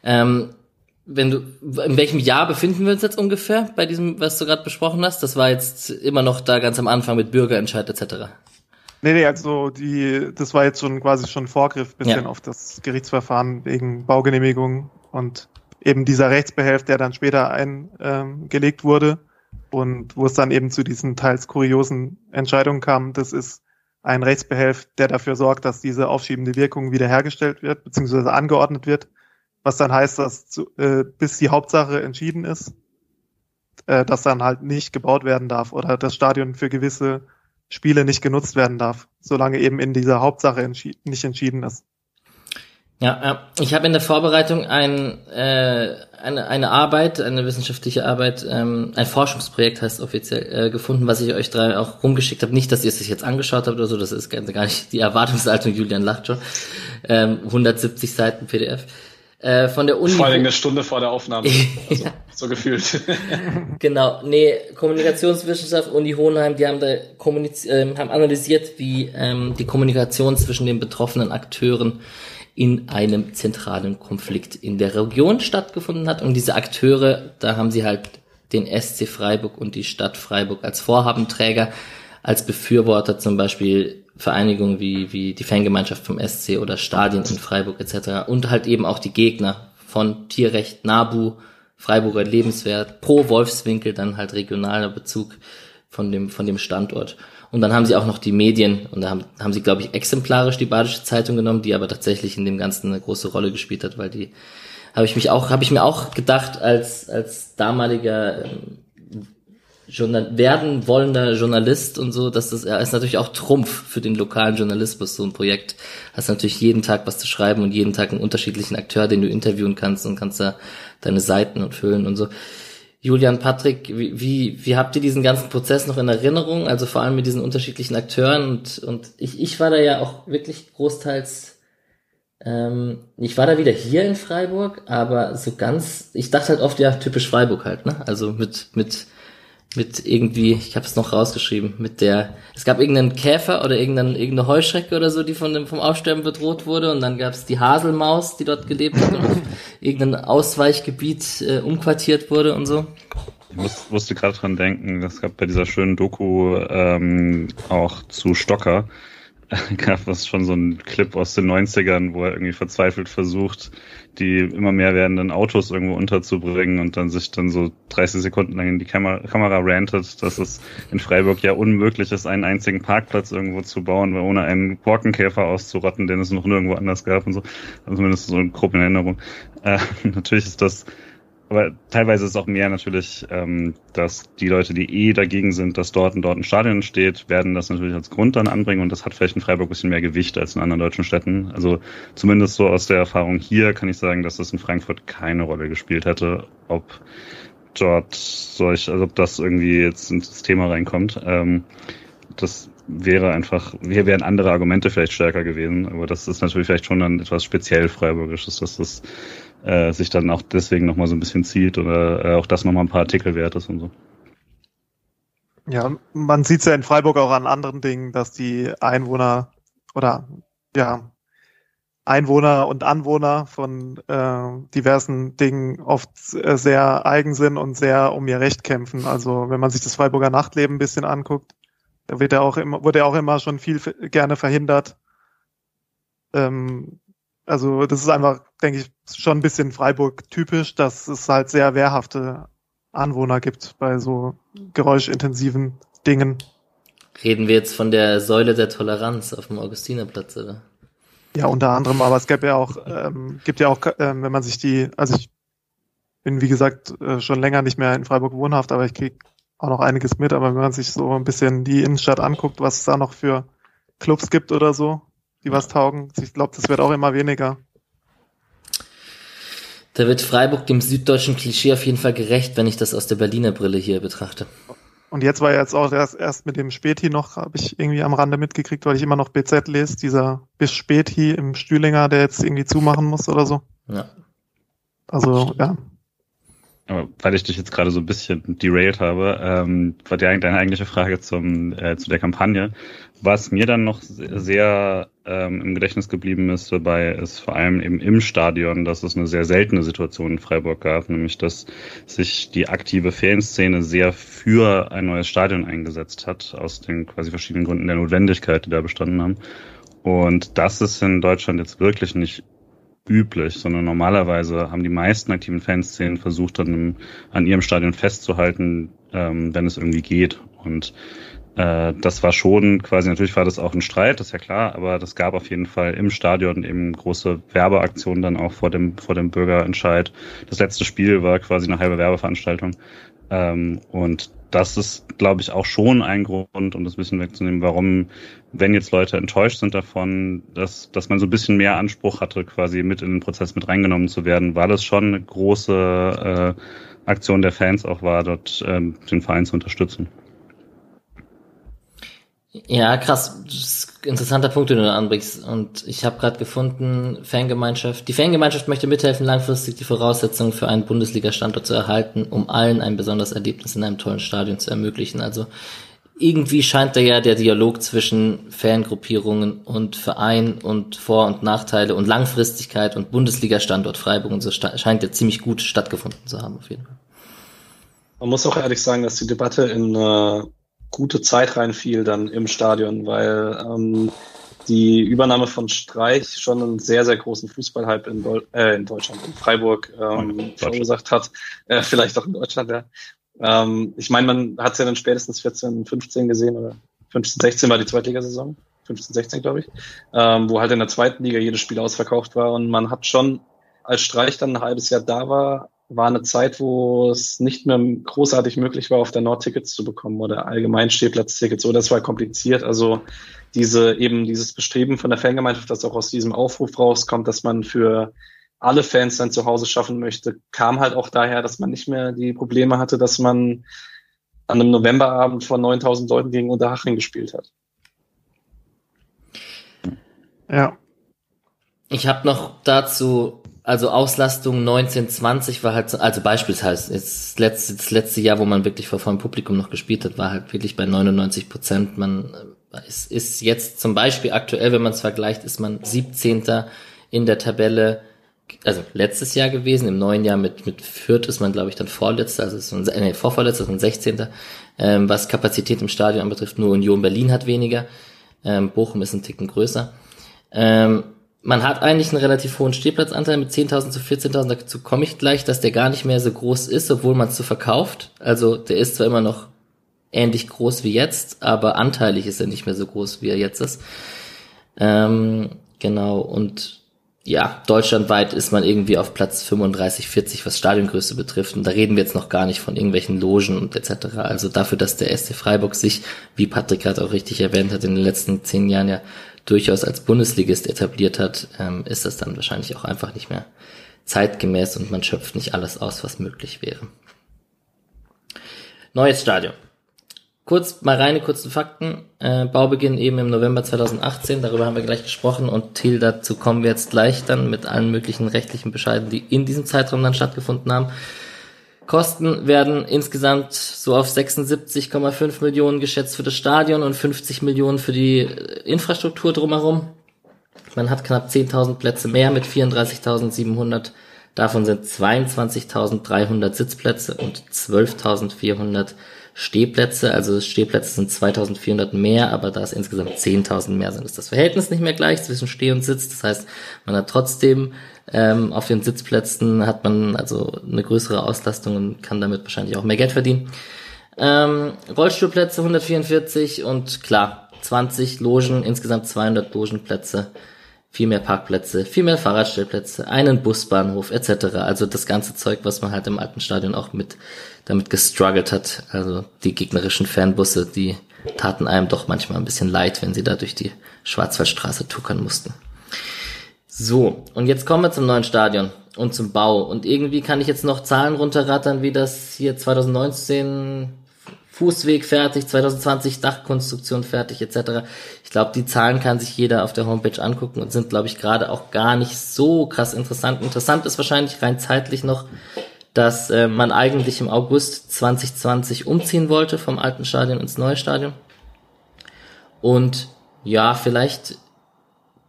Ähm, wenn du, in welchem Jahr befinden wir uns jetzt ungefähr bei diesem, was du gerade besprochen hast? Das war jetzt immer noch da ganz am Anfang mit Bürgerentscheid etc. Nee, nee, also die, das war jetzt schon quasi schon Vorgriff bisschen ja. auf das Gerichtsverfahren wegen Baugenehmigung und eben dieser Rechtsbehelf, der dann später eingelegt ähm, wurde und wo es dann eben zu diesen teils kuriosen Entscheidungen kam, das ist ein Rechtsbehelf, der dafür sorgt, dass diese aufschiebende Wirkung wiederhergestellt wird, beziehungsweise angeordnet wird, was dann heißt, dass zu, äh, bis die Hauptsache entschieden ist, äh, dass dann halt nicht gebaut werden darf oder das Stadion für gewisse Spiele nicht genutzt werden darf, solange eben in dieser Hauptsache entschi nicht entschieden ist. Ja, ja. ich habe in der Vorbereitung ein, äh, eine, eine Arbeit, eine wissenschaftliche Arbeit, ähm, ein Forschungsprojekt heißt offiziell, äh, gefunden, was ich euch drei auch rumgeschickt habe. Nicht, dass ihr es sich jetzt angeschaut habt oder so, das ist gar nicht die Erwartungshaltung, Julian lacht schon. Ähm, 170 Seiten PDF. Äh, von der Uni. Vor allem eine Stunde vor der Aufnahme. Also, so gefühlt. genau. Nee, Kommunikationswissenschaft, Uni Hohenheim, die haben da kommuniz äh, haben analysiert, wie ähm, die Kommunikation zwischen den betroffenen Akteuren in einem zentralen Konflikt in der Region stattgefunden hat. Und diese Akteure, da haben sie halt den SC Freiburg und die Stadt Freiburg als Vorhabenträger, als Befürworter zum Beispiel Vereinigungen wie, wie die Fangemeinschaft vom SC oder Stadien in Freiburg etc. Und halt eben auch die Gegner von Tierrecht, Nabu, Freiburger Lebenswert, pro Wolfswinkel dann halt regionaler Bezug von dem, von dem Standort. Und dann haben sie auch noch die Medien und da haben, haben sie, glaube ich, exemplarisch die Badische Zeitung genommen, die aber tatsächlich in dem Ganzen eine große Rolle gespielt hat, weil die habe ich mich auch, habe ich mir auch gedacht, als, als damaliger ähm, Journal werden wollender Journalist und so, dass das ist natürlich auch Trumpf für den lokalen Journalismus, so ein Projekt. Hast natürlich jeden Tag was zu schreiben und jeden Tag einen unterschiedlichen Akteur, den du interviewen kannst und kannst da deine Seiten und füllen und so. Julian, Patrick, wie, wie, wie habt ihr diesen ganzen Prozess noch in Erinnerung? Also vor allem mit diesen unterschiedlichen Akteuren und, und ich, ich war da ja auch wirklich großteils, ähm, ich war da wieder hier in Freiburg, aber so ganz, ich dachte halt oft, ja, typisch Freiburg halt, ne? Also mit, mit, mit irgendwie, ich habe es noch rausgeschrieben, mit der, es gab irgendeinen Käfer oder irgendeine, irgendeine Heuschrecke oder so, die von dem, vom Aussterben bedroht wurde und dann gab es die Haselmaus, die dort gelebt hat und auf irgendein Ausweichgebiet äh, umquartiert wurde und so. Ich muss, musste gerade dran denken, es gab bei dieser schönen Doku ähm, auch zu Stocker, gab es schon so einen Clip aus den 90ern, wo er irgendwie verzweifelt versucht, die immer mehr werdenden Autos irgendwo unterzubringen und dann sich dann so 30 Sekunden lang in die Kamera, Kamera rantet, dass es in Freiburg ja unmöglich ist, einen einzigen Parkplatz irgendwo zu bauen, weil ohne einen Borkenkäfer auszurotten, den es noch nirgendwo anders gab und so. Also zumindest so eine grobe Erinnerung. Äh, natürlich ist das aber teilweise ist auch mehr natürlich, ähm, dass die Leute, die eh dagegen sind, dass dort und dort ein Stadion steht, werden das natürlich als Grund dann anbringen und das hat vielleicht in Freiburg ein bisschen mehr Gewicht als in anderen deutschen Städten. Also zumindest so aus der Erfahrung hier kann ich sagen, dass das in Frankfurt keine Rolle gespielt hätte, ob dort solch, also ob das irgendwie jetzt ins Thema reinkommt. Ähm, das wäre einfach, hier wären andere Argumente vielleicht stärker gewesen, aber das ist natürlich vielleicht schon dann etwas speziell Freiburgisches, dass das äh, sich dann auch deswegen nochmal so ein bisschen zieht oder äh, auch das nochmal ein paar Artikel wert ist und so. Ja, man sieht es ja in Freiburg auch an anderen Dingen, dass die Einwohner oder ja, Einwohner und Anwohner von äh, diversen Dingen oft äh, sehr eigen sind und sehr um ihr Recht kämpfen. Also wenn man sich das Freiburger Nachtleben ein bisschen anguckt, da wird ja auch immer, wurde ja auch immer schon viel gerne verhindert. Ähm, also das ist einfach, denke ich, schon ein bisschen Freiburg-typisch, dass es halt sehr wehrhafte Anwohner gibt bei so geräuschintensiven Dingen. Reden wir jetzt von der Säule der Toleranz auf dem Augustinerplatz, oder? Ja, unter anderem, aber es gibt ja auch, ähm, gibt ja auch, ähm, wenn man sich die, also ich bin wie gesagt äh, schon länger nicht mehr in Freiburg wohnhaft, aber ich krieg auch noch einiges mit, aber wenn man sich so ein bisschen die Innenstadt anguckt, was es da noch für Clubs gibt oder so, die was taugen. Ich glaube, das wird auch immer weniger. Da wird Freiburg dem süddeutschen Klischee auf jeden Fall gerecht, wenn ich das aus der Berliner Brille hier betrachte. Und jetzt war jetzt auch erst, erst mit dem Späti noch, habe ich irgendwie am Rande mitgekriegt, weil ich immer noch BZ lese, dieser bis Späti im Stühlinger, der jetzt irgendwie zumachen muss oder so. Ja. Also, ja. Weil ich dich jetzt gerade so ein bisschen derailed habe, ähm, war deine eigentliche Frage zum, äh, zu der Kampagne. Was mir dann noch sehr ähm, im Gedächtnis geblieben ist dabei, ist vor allem eben im Stadion, dass es eine sehr seltene Situation in Freiburg gab, nämlich dass sich die aktive Fanszene sehr für ein neues Stadion eingesetzt hat, aus den quasi verschiedenen Gründen der Notwendigkeit, die da bestanden haben. Und das ist in Deutschland jetzt wirklich nicht üblich, sondern normalerweise haben die meisten aktiven Fanszenen versucht, dann an ihrem Stadion festzuhalten, ähm, wenn es irgendwie geht. Und äh, das war schon quasi, natürlich war das auch ein Streit, das ist ja klar, aber das gab auf jeden Fall im Stadion eben große Werbeaktionen dann auch vor dem, vor dem Bürgerentscheid. Das letzte Spiel war quasi eine halbe Werbeveranstaltung. Ähm, und das ist, glaube ich, auch schon ein Grund, um das ein bisschen wegzunehmen, warum, wenn jetzt Leute enttäuscht sind davon, dass, dass man so ein bisschen mehr Anspruch hatte, quasi mit in den Prozess mit reingenommen zu werden, weil es schon eine große äh, Aktion der Fans auch war, dort ähm, den Verein zu unterstützen. Ja, krass. interessanter Punkt, den du da anbringst. Und ich habe gerade gefunden, Fangemeinschaft. Die Fangemeinschaft möchte mithelfen, langfristig die Voraussetzungen für einen Bundesliga-Standort zu erhalten, um allen ein besonderes Erlebnis in einem tollen Stadion zu ermöglichen. Also irgendwie scheint da ja der Dialog zwischen Fangruppierungen und Verein und Vor- und Nachteile und Langfristigkeit und Bundesliga-Standort Freiburg und so scheint ja ziemlich gut stattgefunden zu haben, auf jeden Fall. Man muss auch ehrlich sagen, dass die Debatte in äh, gute Zeit reinfiel dann im Stadion, weil ähm, die Übernahme von Streich schon einen sehr, sehr großen Fußballhype in, Deu äh, in Deutschland, in Freiburg ähm, verursacht hat. Äh, vielleicht auch in Deutschland, ja. Ähm, ich meine, man hat es ja dann spätestens 14, 15 gesehen oder 15, 16 war die Zweitligasaison. 15, 16, glaube ich, ähm, wo halt in der zweiten Liga jedes Spiel ausverkauft war und man hat schon, als Streich dann ein halbes Jahr da war, war eine Zeit, wo es nicht mehr großartig möglich war, auf der Nord Tickets zu bekommen oder allgemein Stehplatztickets oder es war kompliziert. Also diese eben dieses Bestreben von der Fangemeinschaft, das auch aus diesem Aufruf rauskommt, dass man für alle Fans dann zu Hause schaffen möchte, kam halt auch daher, dass man nicht mehr die Probleme hatte, dass man an einem Novemberabend vor 9000 Leuten gegen Unterhaching gespielt hat. Ja. Ich habe noch dazu also Auslastung 1920 war halt, also beispielsweise das letzte, das letzte Jahr, wo man wirklich vor vollem Publikum noch gespielt hat, war halt wirklich bei 99 Prozent. Man äh, ist, ist jetzt zum Beispiel aktuell, wenn man es vergleicht, ist man 17. in der Tabelle, also letztes Jahr gewesen, im neuen Jahr mit, mit Fürth ist man, glaube ich, dann vorletzter, also ist man, nee, vorvorletzter, ist man 16. Ähm, was Kapazität im Stadion anbetrifft, nur Union Berlin hat weniger, ähm, Bochum ist ein Ticken größer. Ähm, man hat eigentlich einen relativ hohen Stehplatzanteil mit 10.000 zu 14.000. Dazu komme ich gleich, dass der gar nicht mehr so groß ist, obwohl man es so verkauft. Also der ist zwar immer noch ähnlich groß wie jetzt, aber anteilig ist er nicht mehr so groß, wie er jetzt ist. Ähm, genau, und ja, deutschlandweit ist man irgendwie auf Platz 35, 40, was Stadiongröße betrifft. Und da reden wir jetzt noch gar nicht von irgendwelchen Logen und etc. Also dafür, dass der SC Freiburg sich, wie Patrick gerade auch richtig erwähnt hat, in den letzten zehn Jahren ja durchaus als Bundesligist etabliert hat, ähm, ist das dann wahrscheinlich auch einfach nicht mehr zeitgemäß und man schöpft nicht alles aus, was möglich wäre. Neues Stadion. Kurz, mal reine kurzen Fakten. Äh, Baubeginn eben im November 2018, darüber haben wir gleich gesprochen und Thiel, dazu kommen wir jetzt gleich dann mit allen möglichen rechtlichen Bescheiden, die in diesem Zeitraum dann stattgefunden haben. Kosten werden insgesamt so auf 76,5 Millionen geschätzt für das Stadion und 50 Millionen für die Infrastruktur drumherum. Man hat knapp 10.000 Plätze mehr mit 34.700. Davon sind 22.300 Sitzplätze und 12.400 Stehplätze. Also Stehplätze sind 2.400 mehr, aber da es insgesamt 10.000 mehr sind, ist das Verhältnis nicht mehr gleich zwischen Steh und Sitz. Das heißt, man hat trotzdem ähm, auf den Sitzplätzen hat man also eine größere Auslastung und kann damit wahrscheinlich auch mehr Geld verdienen. Ähm, Rollstuhlplätze 144 und klar, 20 Logen, insgesamt 200 Logenplätze, viel mehr Parkplätze, viel mehr Fahrradstellplätze, einen Busbahnhof etc. Also das ganze Zeug, was man halt im alten Stadion auch mit damit gestruggelt hat. Also die gegnerischen Fanbusse, die taten einem doch manchmal ein bisschen leid, wenn sie da durch die Schwarzwaldstraße tuckern mussten. So, und jetzt kommen wir zum neuen Stadion. und zum Bau. Und irgendwie kann ich jetzt noch Zahlen runterrattern, wie das hier 2019 Fußweg fertig, 2020 Dachkonstruktion fertig etc. Ich glaube, die Zahlen kann sich jeder auf der Homepage angucken und sind, glaube ich, gerade auch gar nicht so krass interessant. Interessant ist wahrscheinlich rein zeitlich noch, dass äh, man eigentlich im August 2020 umziehen wollte vom alten Stadion ins neue Stadion. Und ja, vielleicht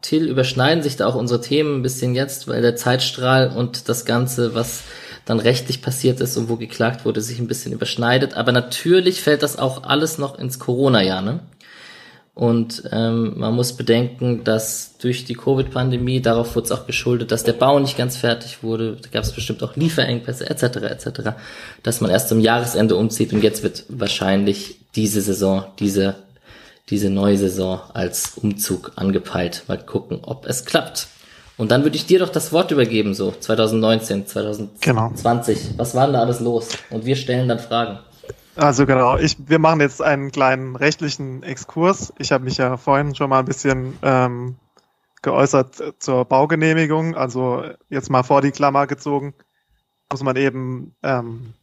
Till überschneiden sich da auch unsere Themen ein bisschen jetzt, weil der Zeitstrahl und das Ganze, was dann rechtlich passiert ist und wo geklagt wurde, sich ein bisschen überschneidet. Aber natürlich fällt das auch alles noch ins Corona-Jahr, ne? Und ähm, man muss bedenken, dass durch die Covid-Pandemie, darauf wurde es auch geschuldet, dass der Bau nicht ganz fertig wurde, da gab es bestimmt auch Lieferengpässe etc. etc., dass man erst zum Jahresende umzieht und jetzt wird wahrscheinlich diese Saison, diese, diese neue Saison als Umzug angepeilt. Mal gucken, ob es klappt. Und dann würde ich dir doch das Wort übergeben, so 2019, 2020. Genau. Was war denn da alles los? Und wir stellen dann Fragen. Also genau, ich, wir machen jetzt einen kleinen rechtlichen Exkurs. Ich habe mich ja vorhin schon mal ein bisschen ähm, geäußert zur Baugenehmigung. Also jetzt mal vor die Klammer gezogen, muss man eben ähm,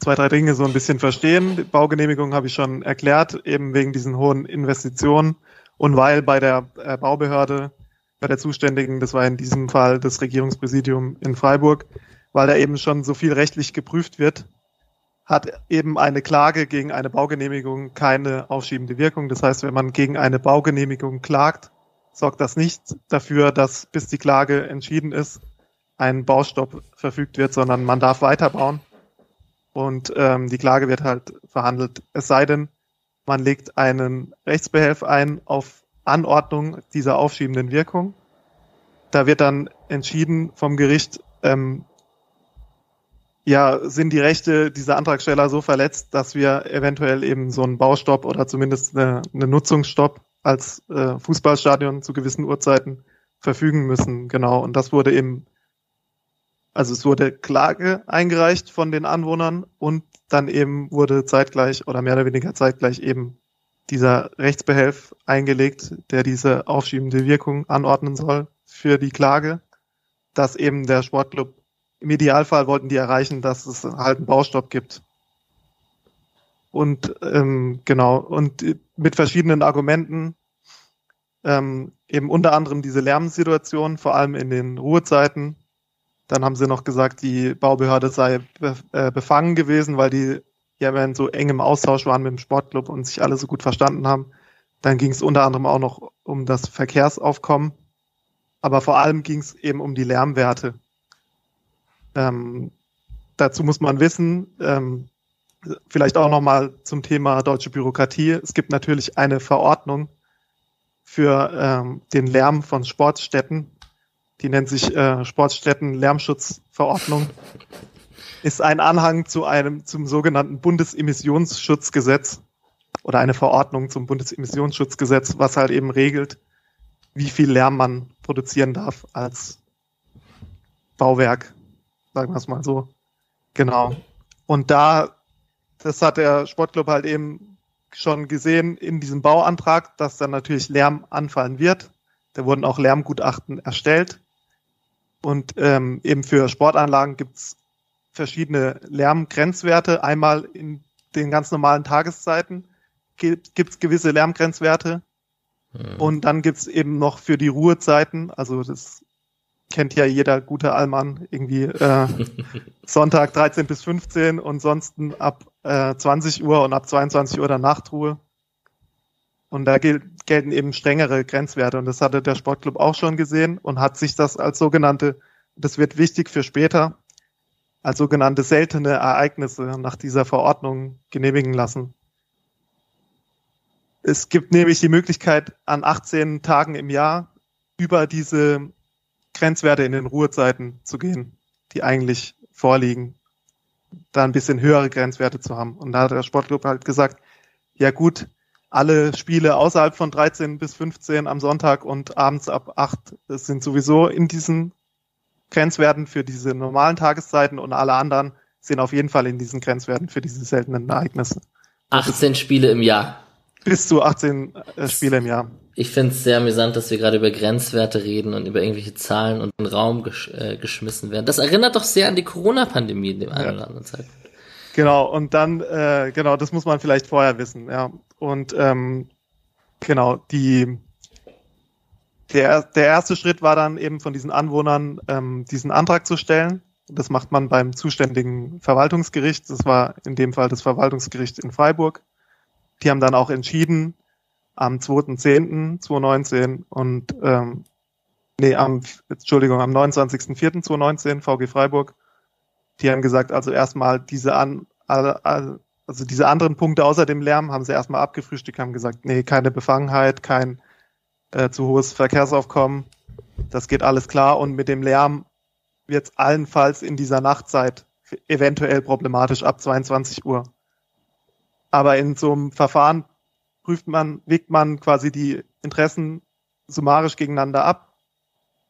zwei, drei Dinge so ein bisschen verstehen. Die Baugenehmigung habe ich schon erklärt, eben wegen diesen hohen Investitionen und weil bei der äh, Baubehörde bei der Zuständigen, das war in diesem Fall das Regierungspräsidium in Freiburg, weil da eben schon so viel rechtlich geprüft wird, hat eben eine Klage gegen eine Baugenehmigung keine aufschiebende Wirkung. Das heißt, wenn man gegen eine Baugenehmigung klagt, sorgt das nicht dafür, dass bis die Klage entschieden ist, ein Baustopp verfügt wird, sondern man darf weiterbauen und ähm, die Klage wird halt verhandelt. Es sei denn, man legt einen Rechtsbehelf ein auf Anordnung dieser aufschiebenden Wirkung. Da wird dann entschieden vom Gericht, ähm, ja, sind die Rechte dieser Antragsteller so verletzt, dass wir eventuell eben so einen Baustopp oder zumindest eine, eine Nutzungsstopp als äh, Fußballstadion zu gewissen Uhrzeiten verfügen müssen. Genau. Und das wurde eben, also es wurde Klage eingereicht von den Anwohnern und dann eben wurde zeitgleich oder mehr oder weniger zeitgleich eben dieser Rechtsbehelf eingelegt, der diese aufschiebende Wirkung anordnen soll für die Klage, dass eben der Sportclub im Idealfall wollten die erreichen, dass es halt einen Baustopp gibt. Und ähm, genau, und mit verschiedenen Argumenten, ähm, eben unter anderem diese Lärmsituation, vor allem in den Ruhezeiten. Dann haben sie noch gesagt, die Baubehörde sei äh, befangen gewesen, weil die ja, wenn so eng im Austausch waren mit dem Sportclub und sich alle so gut verstanden haben. Dann ging es unter anderem auch noch um das Verkehrsaufkommen. Aber vor allem ging es eben um die Lärmwerte. Ähm, dazu muss man wissen, ähm, vielleicht auch nochmal zum Thema deutsche Bürokratie. Es gibt natürlich eine Verordnung für ähm, den Lärm von Sportstätten. Die nennt sich äh, Sportstätten Lärmschutzverordnung ist ein Anhang zu einem, zum sogenannten Bundesemissionsschutzgesetz oder eine Verordnung zum Bundesemissionsschutzgesetz, was halt eben regelt, wie viel Lärm man produzieren darf als Bauwerk, sagen wir es mal so. Genau. Und da, das hat der Sportclub halt eben schon gesehen in diesem Bauantrag, dass dann natürlich Lärm anfallen wird. Da wurden auch Lärmgutachten erstellt. Und ähm, eben für Sportanlagen gibt's verschiedene Lärmgrenzwerte. Einmal in den ganz normalen Tageszeiten gibt es gewisse Lärmgrenzwerte. Mhm. Und dann gibt es eben noch für die Ruhezeiten, also das kennt ja jeder gute Allmann, irgendwie äh, Sonntag 13 bis 15 und sonst ab äh, 20 Uhr und ab 22 Uhr der Nachtruhe. Und da gel gelten eben strengere Grenzwerte. Und das hatte der Sportclub auch schon gesehen und hat sich das als sogenannte, das wird wichtig für später, als sogenannte seltene Ereignisse nach dieser Verordnung genehmigen lassen. Es gibt nämlich die Möglichkeit, an 18 Tagen im Jahr über diese Grenzwerte in den Ruhezeiten zu gehen, die eigentlich vorliegen, da ein bisschen höhere Grenzwerte zu haben. Und da hat der Sportclub halt gesagt, ja gut, alle Spiele außerhalb von 13 bis 15 am Sonntag und abends ab 8 sind sowieso in diesen Grenzwerten für diese normalen Tageszeiten und alle anderen sind auf jeden Fall in diesen Grenzwerten für diese seltenen Ereignisse. 18 Spiele im Jahr. Bis zu 18 äh, Spiele im Jahr. Ich finde es sehr amüsant, dass wir gerade über Grenzwerte reden und über irgendwelche Zahlen und den Raum gesch äh, geschmissen werden. Das erinnert doch sehr an die Corona-Pandemie in dem einen ja. oder anderen Zeitpunkt. Genau, und dann, äh, genau, das muss man vielleicht vorher wissen, ja. Und ähm, genau, die der, der erste Schritt war dann eben von diesen Anwohnern, ähm, diesen Antrag zu stellen. Das macht man beim zuständigen Verwaltungsgericht. Das war in dem Fall das Verwaltungsgericht in Freiburg. Die haben dann auch entschieden am 2.10.2019 und ähm, nee, am Entschuldigung, am 29.04.2019 VG Freiburg. Die haben gesagt, also erstmal diese an also diese anderen Punkte außer dem Lärm haben sie erstmal abgefrühstückt, haben gesagt, nee, keine Befangenheit, kein äh, zu hohes Verkehrsaufkommen. Das geht alles klar und mit dem Lärm wird es allenfalls in dieser Nachtzeit eventuell problematisch ab 22 Uhr. Aber in so einem Verfahren prüft man, wiegt man quasi die Interessen summarisch gegeneinander ab.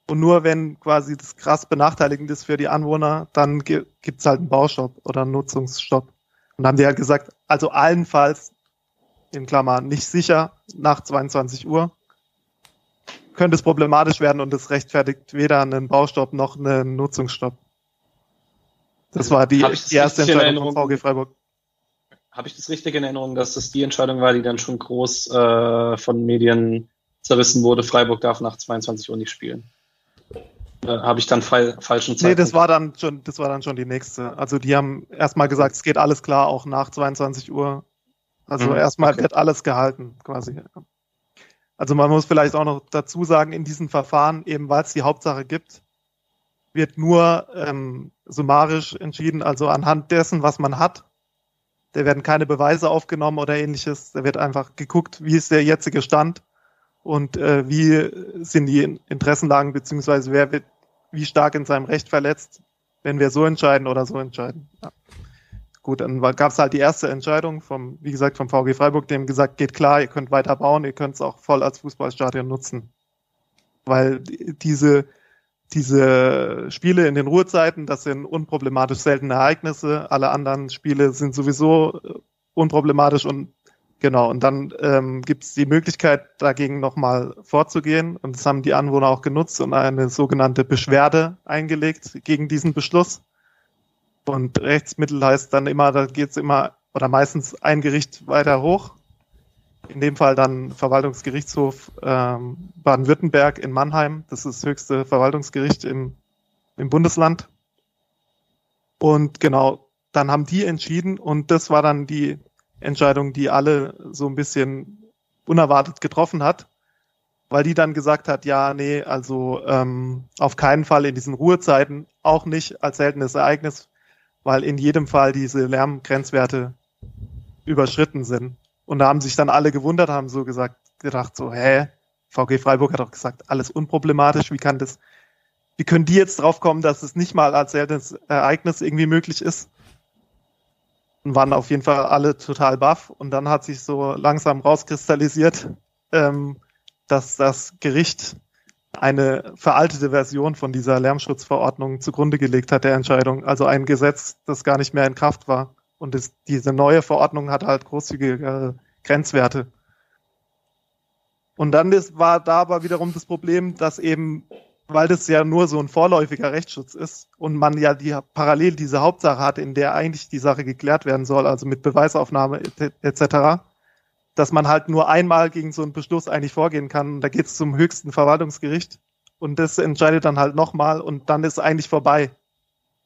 Und nur wenn quasi das krass benachteiligend ist für die Anwohner, dann gibt es halt einen Baustopp oder einen Nutzungsstopp. Und dann haben die halt gesagt, also allenfalls, in Klammern, nicht sicher nach 22 Uhr, könnte es problematisch werden und es rechtfertigt weder einen Baustopp noch einen Nutzungsstopp. Das war die, die erste Entscheidung von VG Freiburg. Habe ich das richtig in Erinnerung, dass das die Entscheidung war, die dann schon groß äh, von Medien zerrissen wurde, Freiburg darf nach 22 Uhr nicht spielen? Äh, Habe ich dann falschen Zeitpunkt? Nee, das war dann schon, das war dann schon die nächste. Also die haben erstmal gesagt, es geht alles klar, auch nach 22 Uhr. Also mhm, erstmal okay. wird alles gehalten, quasi. Also man muss vielleicht auch noch dazu sagen, in diesen Verfahren, eben weil es die Hauptsache gibt, wird nur ähm, summarisch entschieden, also anhand dessen, was man hat. Da werden keine Beweise aufgenommen oder ähnliches. Da wird einfach geguckt, wie ist der jetzige Stand und äh, wie sind die Interessenlagen, beziehungsweise wer wird wie stark in seinem Recht verletzt, wenn wir so entscheiden oder so entscheiden. Ja. Gut, dann gab es halt die erste Entscheidung vom, wie gesagt, vom VG Freiburg, dem gesagt, geht klar, ihr könnt weiter bauen, ihr könnt es auch voll als Fußballstadion nutzen. Weil diese, diese Spiele in den Ruhezeiten, das sind unproblematisch seltene Ereignisse. Alle anderen Spiele sind sowieso äh, unproblematisch und genau, und dann ähm, gibt es die Möglichkeit, dagegen nochmal vorzugehen. Und das haben die Anwohner auch genutzt und eine sogenannte Beschwerde eingelegt gegen diesen Beschluss. Und Rechtsmittel heißt dann immer, da geht's immer oder meistens ein Gericht weiter hoch. In dem Fall dann Verwaltungsgerichtshof ähm, Baden-Württemberg in Mannheim. Das ist das höchste Verwaltungsgericht im, im Bundesland. Und genau, dann haben die entschieden und das war dann die Entscheidung, die alle so ein bisschen unerwartet getroffen hat, weil die dann gesagt hat, ja, nee, also ähm, auf keinen Fall in diesen Ruhezeiten, auch nicht als seltenes Ereignis, weil in jedem Fall diese Lärmgrenzwerte überschritten sind. Und da haben sich dann alle gewundert, haben so gesagt, gedacht so, hä, VG Freiburg hat doch gesagt, alles unproblematisch, wie kann das, wie können die jetzt drauf kommen, dass es nicht mal als seltenes Ereignis irgendwie möglich ist? Und waren auf jeden Fall alle total baff. Und dann hat sich so langsam rauskristallisiert, ähm, dass das Gericht eine veraltete Version von dieser Lärmschutzverordnung zugrunde gelegt hat, der Entscheidung. Also ein Gesetz, das gar nicht mehr in Kraft war. Und es, diese neue Verordnung hat halt großzügige Grenzwerte. Und dann ist, war da aber wiederum das Problem, dass eben, weil das ja nur so ein vorläufiger Rechtsschutz ist und man ja die parallel diese Hauptsache hat, in der eigentlich die Sache geklärt werden soll, also mit Beweisaufnahme etc., dass man halt nur einmal gegen so einen Beschluss eigentlich vorgehen kann. Da geht es zum höchsten Verwaltungsgericht und das entscheidet dann halt nochmal und dann ist eigentlich vorbei.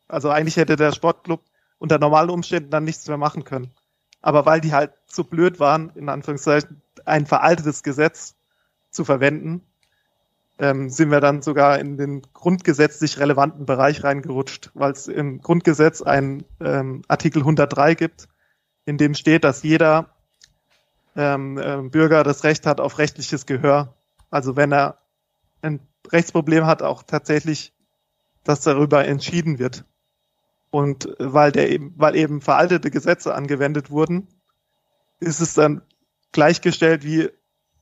Also eigentlich hätte der Sportclub unter normalen Umständen dann nichts mehr machen können. Aber weil die halt so blöd waren, in Anführungszeichen, ein veraltetes Gesetz zu verwenden, ähm, sind wir dann sogar in den grundgesetzlich relevanten Bereich reingerutscht, weil es im Grundgesetz einen ähm, Artikel 103 gibt, in dem steht, dass jeder ähm, äh, Bürger das Recht hat auf rechtliches Gehör. Also wenn er ein Rechtsproblem hat, auch tatsächlich, dass darüber entschieden wird. Und weil der eben, weil eben veraltete Gesetze angewendet wurden, ist es dann gleichgestellt wie,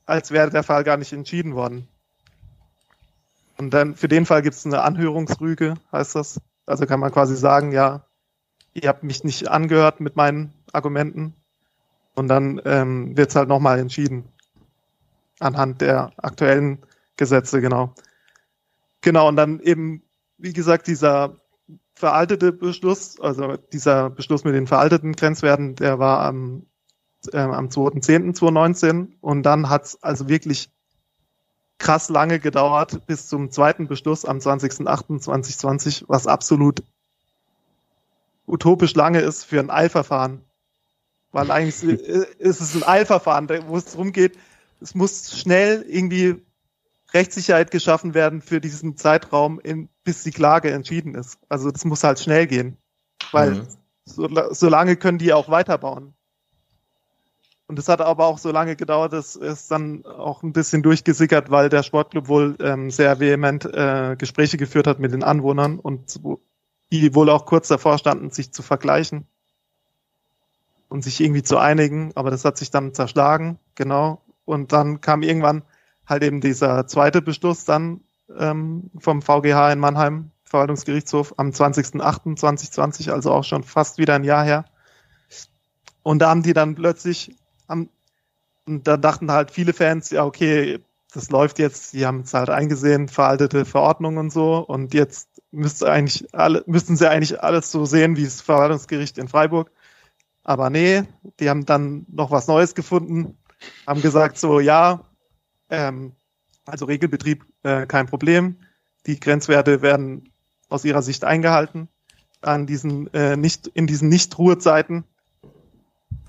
als wäre der Fall gar nicht entschieden worden. Und dann für den Fall gibt es eine Anhörungsrüge, heißt das. Also kann man quasi sagen, ja, ihr habt mich nicht angehört mit meinen Argumenten, Und dann ähm, wird es halt nochmal entschieden. Anhand der aktuellen Gesetze, genau. Genau, und dann eben, wie gesagt, dieser veraltete Beschluss, also dieser Beschluss mit den veralteten Grenzwerten, der war am, äh, am 2.10.2019 und dann hat es also wirklich krass lange gedauert bis zum zweiten Beschluss am 20.08.2020, was absolut utopisch lange ist für ein Eilverfahren. Weil eigentlich ist es ein Eilverfahren, wo es darum geht, es muss schnell irgendwie Rechtssicherheit geschaffen werden für diesen Zeitraum, in, bis die Klage entschieden ist. Also das muss halt schnell gehen, weil mhm. so, so lange können die auch weiterbauen. Und es hat aber auch so lange gedauert, dass es dann auch ein bisschen durchgesickert, weil der Sportclub wohl ähm, sehr vehement äh, Gespräche geführt hat mit den Anwohnern und die wohl auch kurz davor standen, sich zu vergleichen und sich irgendwie zu einigen. Aber das hat sich dann zerschlagen, genau. Und dann kam irgendwann halt eben dieser zweite Beschluss dann ähm, vom VGH in Mannheim, Verwaltungsgerichtshof, am 20.08.2020, also auch schon fast wieder ein Jahr her. Und da haben die dann plötzlich, am, und da dachten halt viele Fans, ja, okay, das läuft jetzt, die haben es halt eingesehen, veraltete Verordnungen und so, und jetzt müsste eigentlich alle, müssten sie eigentlich alles so sehen wie das Verwaltungsgericht in Freiburg. Aber nee, die haben dann noch was Neues gefunden, haben gesagt so, ja, ähm, also Regelbetrieb äh, kein Problem. Die Grenzwerte werden aus ihrer Sicht eingehalten an diesen äh, nicht in diesen Nicht-Ruhezeiten.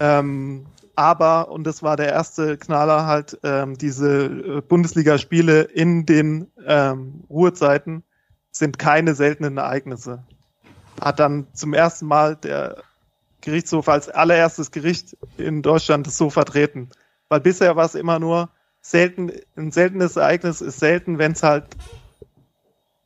Ähm, aber und das war der erste Knaller halt ähm, diese äh, Bundesligaspiele in den ähm, Ruhezeiten sind keine seltenen Ereignisse. Hat dann zum ersten Mal der Gerichtshof als allererstes Gericht in Deutschland das so vertreten. Weil bisher war es immer nur, selten, ein seltenes Ereignis ist selten, wenn es halt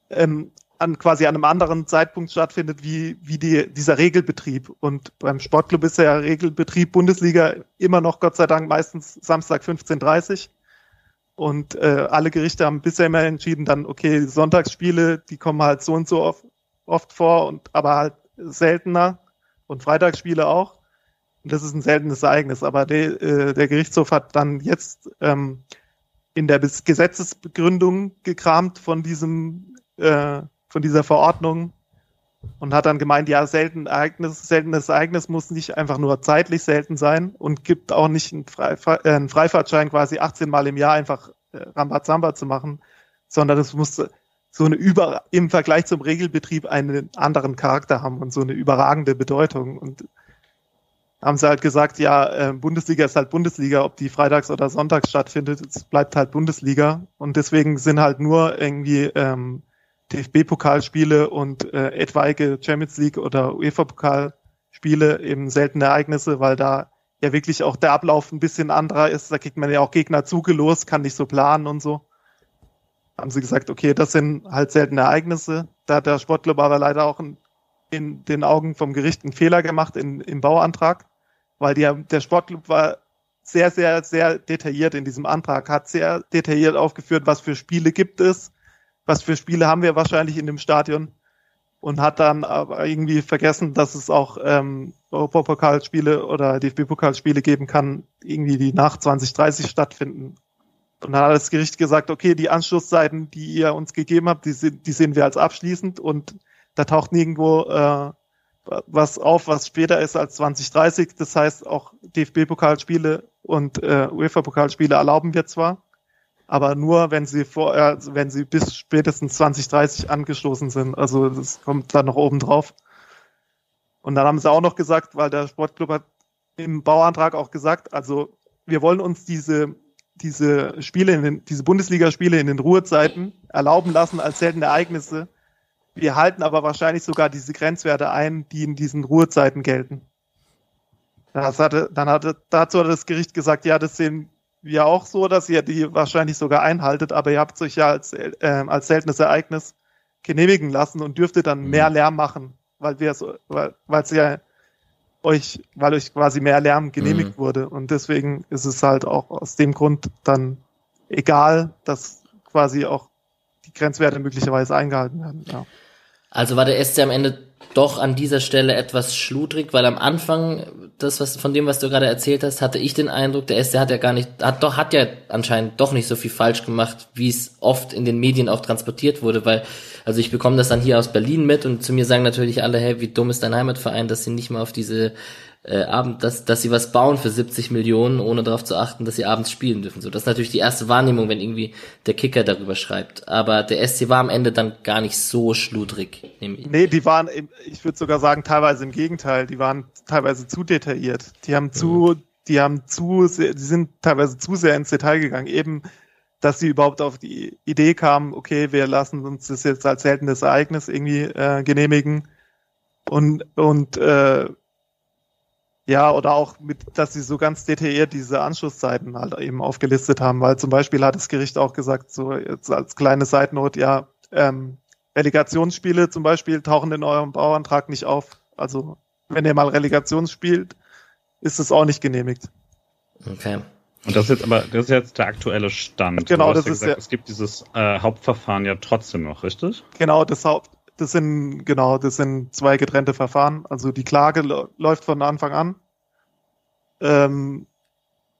ähm, an quasi an einem anderen Zeitpunkt stattfindet, wie, wie die, dieser Regelbetrieb. Und beim Sportclub ist ja Regelbetrieb Bundesliga immer noch, Gott sei Dank, meistens Samstag 15.30 und äh, alle Gerichte haben bisher immer entschieden, dann, okay, Sonntagsspiele, die kommen halt so und so oft, oft vor, und aber halt seltener. Und Freitagsspiele auch. Das ist ein seltenes Ereignis. Aber de, äh, der Gerichtshof hat dann jetzt ähm, in der Gesetzesbegründung gekramt von diesem, äh, von dieser Verordnung und hat dann gemeint, ja, selten Ereignis, seltenes Ereignis muss nicht einfach nur zeitlich selten sein und gibt auch nicht einen, Freifahr äh, einen Freifahrtschein quasi 18 Mal im Jahr einfach äh, Rambazamba zu machen, sondern es muss so eine über, im Vergleich zum Regelbetrieb einen anderen Charakter haben und so eine überragende Bedeutung und haben sie halt gesagt, ja, äh, Bundesliga ist halt Bundesliga, ob die freitags oder sonntags stattfindet, es bleibt halt Bundesliga. Und deswegen sind halt nur irgendwie ähm, DFB-Pokalspiele und äh, etwaige Champions League oder UEFA-Pokalspiele eben seltene Ereignisse, weil da ja wirklich auch der Ablauf ein bisschen anderer ist. Da kriegt man ja auch Gegner zugelost, kann nicht so planen und so. Haben sie gesagt, okay, das sind halt seltene Ereignisse. Da hat der Sportclub aber leider auch in, in den Augen vom Gericht einen Fehler gemacht in, im Bauantrag weil die, der Sportclub war sehr, sehr, sehr detailliert in diesem Antrag, hat sehr detailliert aufgeführt, was für Spiele gibt es, was für Spiele haben wir wahrscheinlich in dem Stadion und hat dann aber irgendwie vergessen, dass es auch ähm, Europapokalspiele oder DFB-Pokalspiele geben kann, irgendwie die nach 2030 stattfinden. Und dann hat das Gericht gesagt, okay, die Anschlusszeiten, die ihr uns gegeben habt, die, die sehen wir als abschließend und da taucht nirgendwo äh, was auf, was später ist als 2030. Das heißt, auch DFB-Pokalspiele und äh, UEFA-Pokalspiele erlauben wir zwar, aber nur, wenn sie vor, äh, wenn sie bis spätestens 2030 angeschlossen sind. Also das kommt dann noch oben drauf. Und dann haben sie auch noch gesagt, weil der Sportclub hat im Bauantrag auch gesagt, also wir wollen uns diese diese Spiele in den, diese Bundesligaspiele in den Ruhezeiten erlauben lassen als seltene Ereignisse, wir halten aber wahrscheinlich sogar diese Grenzwerte ein, die in diesen Ruhezeiten gelten. Das hatte, dann hatte, dazu hat das Gericht gesagt, ja, das sehen wir auch so, dass ihr die wahrscheinlich sogar einhaltet, aber ihr habt euch ja als, äh, als seltenes Ereignis genehmigen lassen und dürftet dann mehr mhm. Lärm machen, weil wir so, weil es ja euch, weil euch quasi mehr Lärm genehmigt mhm. wurde. Und deswegen ist es halt auch aus dem Grund dann egal, dass quasi auch die Grenzwerte möglicherweise eingehalten werden. Ja. Also war der SC am Ende doch an dieser Stelle etwas schludrig, weil am Anfang, das was von dem, was du gerade erzählt hast, hatte ich den Eindruck, der SC hat ja gar nicht, hat doch, hat ja anscheinend doch nicht so viel falsch gemacht, wie es oft in den Medien auch transportiert wurde, weil, also ich bekomme das dann hier aus Berlin mit und zu mir sagen natürlich alle, hey, wie dumm ist dein Heimatverein, dass sie nicht mal auf diese äh, Abend, dass, dass sie was bauen für 70 Millionen, ohne darauf zu achten, dass sie abends spielen dürfen. So, das ist natürlich die erste Wahrnehmung, wenn irgendwie der Kicker darüber schreibt. Aber der SC war am Ende dann gar nicht so schludrig. Nee, die waren, ich würde sogar sagen, teilweise im Gegenteil. Die waren teilweise zu detailliert. Die haben zu, mhm. die haben zu, die sind teilweise zu sehr ins Detail gegangen. Eben, dass sie überhaupt auf die Idee kamen, okay, wir lassen uns das jetzt als seltenes Ereignis irgendwie äh, genehmigen. Und, und äh, ja, oder auch mit, dass sie so ganz detailliert diese Anschlusszeiten halt eben aufgelistet haben, weil zum Beispiel hat das Gericht auch gesagt, so jetzt als kleine Seitennot, ja, ähm, Relegationsspiele zum Beispiel tauchen in eurem Bauantrag nicht auf. Also wenn ihr mal Relegation spielt, ist es auch nicht genehmigt. Okay. Und das ist jetzt aber, das ist jetzt der aktuelle Stand. Genau, das ja ist gesagt, ja. Es gibt dieses äh, Hauptverfahren ja trotzdem noch, richtig? Genau, das Haupt, das sind, genau, das sind zwei getrennte Verfahren. Also die Klage läuft von Anfang an. Ähm,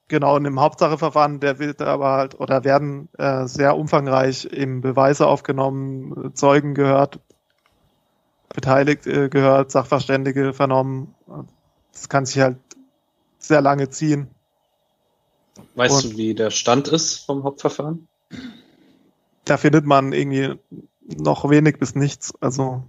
genau, und im Hauptsacheverfahren, der wird aber halt, oder werden äh, sehr umfangreich eben Beweise aufgenommen, Zeugen gehört, beteiligt äh, gehört, Sachverständige vernommen. Das kann sich halt sehr lange ziehen. Weißt und du, wie der Stand ist vom Hauptverfahren? Da findet man irgendwie noch wenig bis nichts. Also.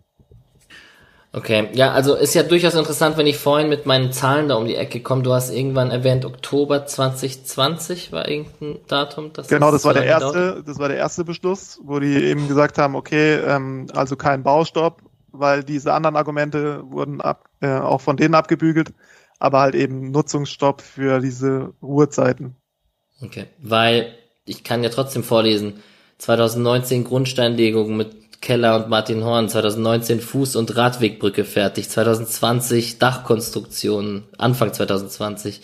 Okay, ja, also ist ja durchaus interessant, wenn ich vorhin mit meinen Zahlen da um die Ecke komme. Du hast irgendwann erwähnt, Oktober 2020 war irgendein Datum. Das genau, das war der erste, dauert. das war der erste Beschluss, wo die eben gesagt haben, okay, ähm, also kein Baustopp, weil diese anderen Argumente wurden ab, äh, auch von denen abgebügelt, aber halt eben Nutzungsstopp für diese Ruhezeiten. Okay, weil ich kann ja trotzdem vorlesen. 2019 Grundsteinlegung mit Keller und Martin Horn, 2019 Fuß- und Radwegbrücke fertig, 2020 Dachkonstruktion, Anfang 2020.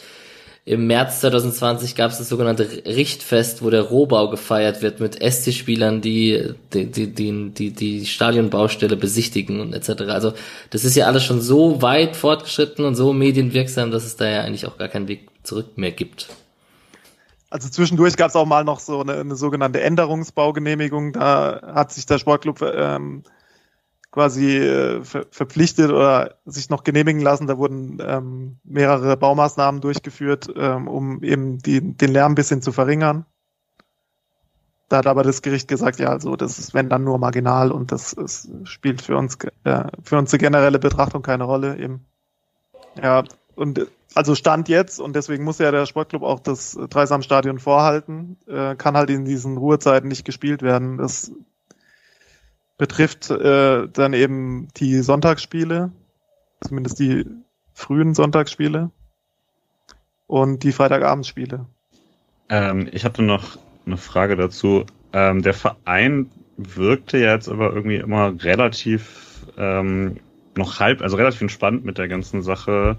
Im März 2020 gab es das sogenannte Richtfest, wo der Rohbau gefeiert wird mit SC-Spielern, die die, die, die, die die Stadionbaustelle besichtigen und etc. Also das ist ja alles schon so weit fortgeschritten und so medienwirksam, dass es da ja eigentlich auch gar keinen Weg zurück mehr gibt. Also zwischendurch gab es auch mal noch so eine, eine, sogenannte Änderungsbaugenehmigung. Da hat sich der Sportclub ähm, quasi äh, ver verpflichtet oder sich noch genehmigen lassen. Da wurden ähm, mehrere Baumaßnahmen durchgeführt, ähm, um eben die, den Lärm ein bisschen zu verringern. Da hat aber das Gericht gesagt, ja, also das ist wenn dann nur marginal und das, das spielt für uns äh, für unsere generelle Betrachtung keine Rolle eben. Ja, und also Stand jetzt, und deswegen muss ja der Sportclub auch das Dreisamstadion vorhalten, äh, kann halt in diesen Ruhezeiten nicht gespielt werden. Das betrifft äh, dann eben die Sonntagsspiele, zumindest die frühen Sonntagsspiele und die Freitagabendspiele. Ähm, ich hatte noch eine Frage dazu. Ähm, der Verein wirkte ja jetzt aber irgendwie immer relativ ähm, noch halb, also relativ entspannt mit der ganzen Sache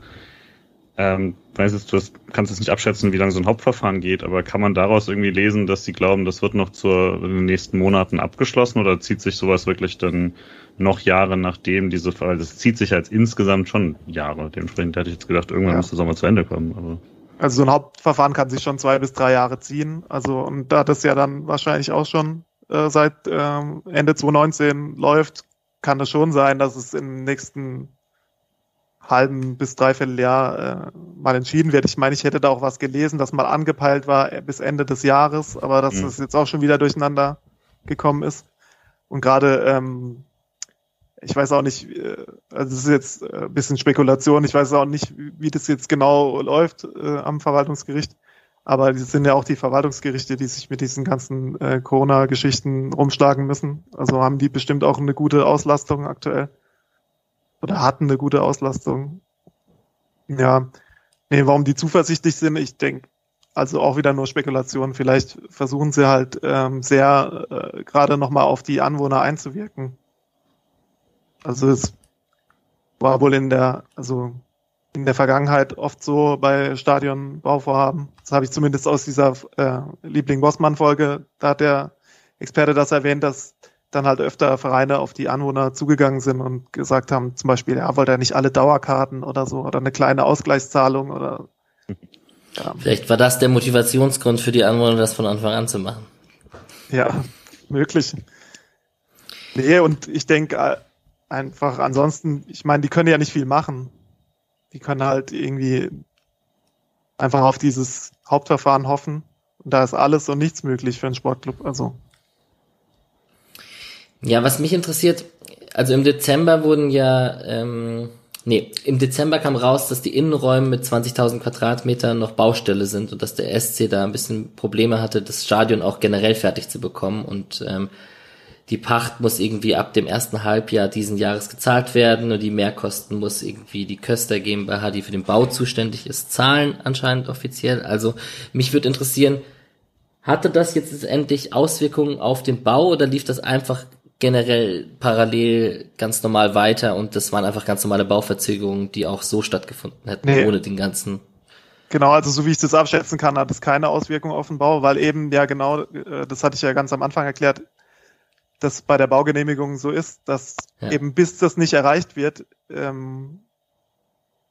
ähm, weiß jetzt, du kannst jetzt nicht abschätzen, wie lange so ein Hauptverfahren geht, aber kann man daraus irgendwie lesen, dass sie glauben, das wird noch zur, in den nächsten Monaten abgeschlossen oder zieht sich sowas wirklich dann noch Jahre nachdem diese Fall, das zieht sich als insgesamt schon Jahre. Dementsprechend hätte ich jetzt gedacht, irgendwann ja. müsste es auch mal zu Ende kommen. Aber also so ein Hauptverfahren kann sich schon zwei bis drei Jahre ziehen. Also und da das ja dann wahrscheinlich auch schon äh, seit äh, Ende 2019 läuft, kann es schon sein, dass es im nächsten halben bis dreiviertel Jahr äh, mal entschieden wird. Ich meine, ich hätte da auch was gelesen, das mal angepeilt war bis Ende des Jahres, aber dass mhm. das jetzt auch schon wieder durcheinander gekommen ist. Und gerade, ähm, ich weiß auch nicht, äh, also es ist jetzt äh, ein bisschen Spekulation, ich weiß auch nicht, wie, wie das jetzt genau läuft äh, am Verwaltungsgericht. Aber es sind ja auch die Verwaltungsgerichte, die sich mit diesen ganzen äh, Corona-Geschichten rumschlagen müssen. Also haben die bestimmt auch eine gute Auslastung aktuell oder hatten eine gute Auslastung. Ja, nee, warum die zuversichtlich sind, ich denke, also auch wieder nur Spekulation. Vielleicht versuchen sie halt ähm, sehr äh, gerade nochmal auf die Anwohner einzuwirken. Also es war wohl in der, also in der Vergangenheit oft so bei Stadionbauvorhaben. Das habe ich zumindest aus dieser äh, Liebling-Bossmann-Folge, da hat der Experte das erwähnt, dass dann halt öfter Vereine auf die Anwohner zugegangen sind und gesagt haben, zum Beispiel, ja, wollt ihr nicht alle Dauerkarten oder so oder eine kleine Ausgleichszahlung oder ja. Vielleicht war das der Motivationsgrund für die Anwohner, das von Anfang an zu machen. Ja, möglich. Nee, und ich denke äh, einfach ansonsten, ich meine, die können ja nicht viel machen. Die können halt irgendwie einfach auf dieses Hauptverfahren hoffen. Und da ist alles und nichts möglich für einen Sportclub. Also. Ja, was mich interessiert, also im Dezember wurden ja, ähm, nee, im Dezember kam raus, dass die Innenräume mit 20.000 Quadratmetern noch Baustelle sind und dass der SC da ein bisschen Probleme hatte, das Stadion auch generell fertig zu bekommen und ähm, die Pacht muss irgendwie ab dem ersten Halbjahr diesen Jahres gezahlt werden und die Mehrkosten muss irgendwie die Köster GmbH, die für den Bau zuständig ist, zahlen anscheinend offiziell. Also mich würde interessieren, hatte das jetzt endlich Auswirkungen auf den Bau oder lief das einfach generell parallel ganz normal weiter und das waren einfach ganz normale Bauverzögerungen, die auch so stattgefunden hätten, nee. ohne den ganzen. Genau, also so wie ich das abschätzen kann, hat es keine Auswirkungen auf den Bau, weil eben ja genau, äh, das hatte ich ja ganz am Anfang erklärt, dass bei der Baugenehmigung so ist, dass ja. eben bis das nicht erreicht wird, ähm,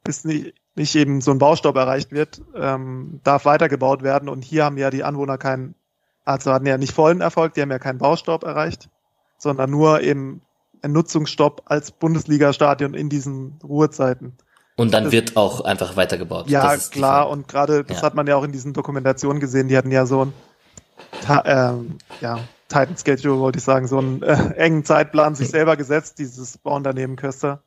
bis nicht, nicht eben so ein Baustopp erreicht wird, ähm, darf weitergebaut werden. Und hier haben ja die Anwohner keinen, also hatten ja nicht vollen Erfolg, die haben ja keinen Baustopp erreicht sondern nur eben ein Nutzungsstopp als Bundesliga-Stadion in diesen Ruhezeiten. Und dann das, wird auch einfach weitergebaut. Ja, klar. Und gerade, das ja. hat man ja auch in diesen Dokumentationen gesehen, die hatten ja so ein ähm, ja, Titan Schedule, wollte ich sagen, so einen äh, engen Zeitplan sich selber gesetzt, dieses Bauunternehmen Köster.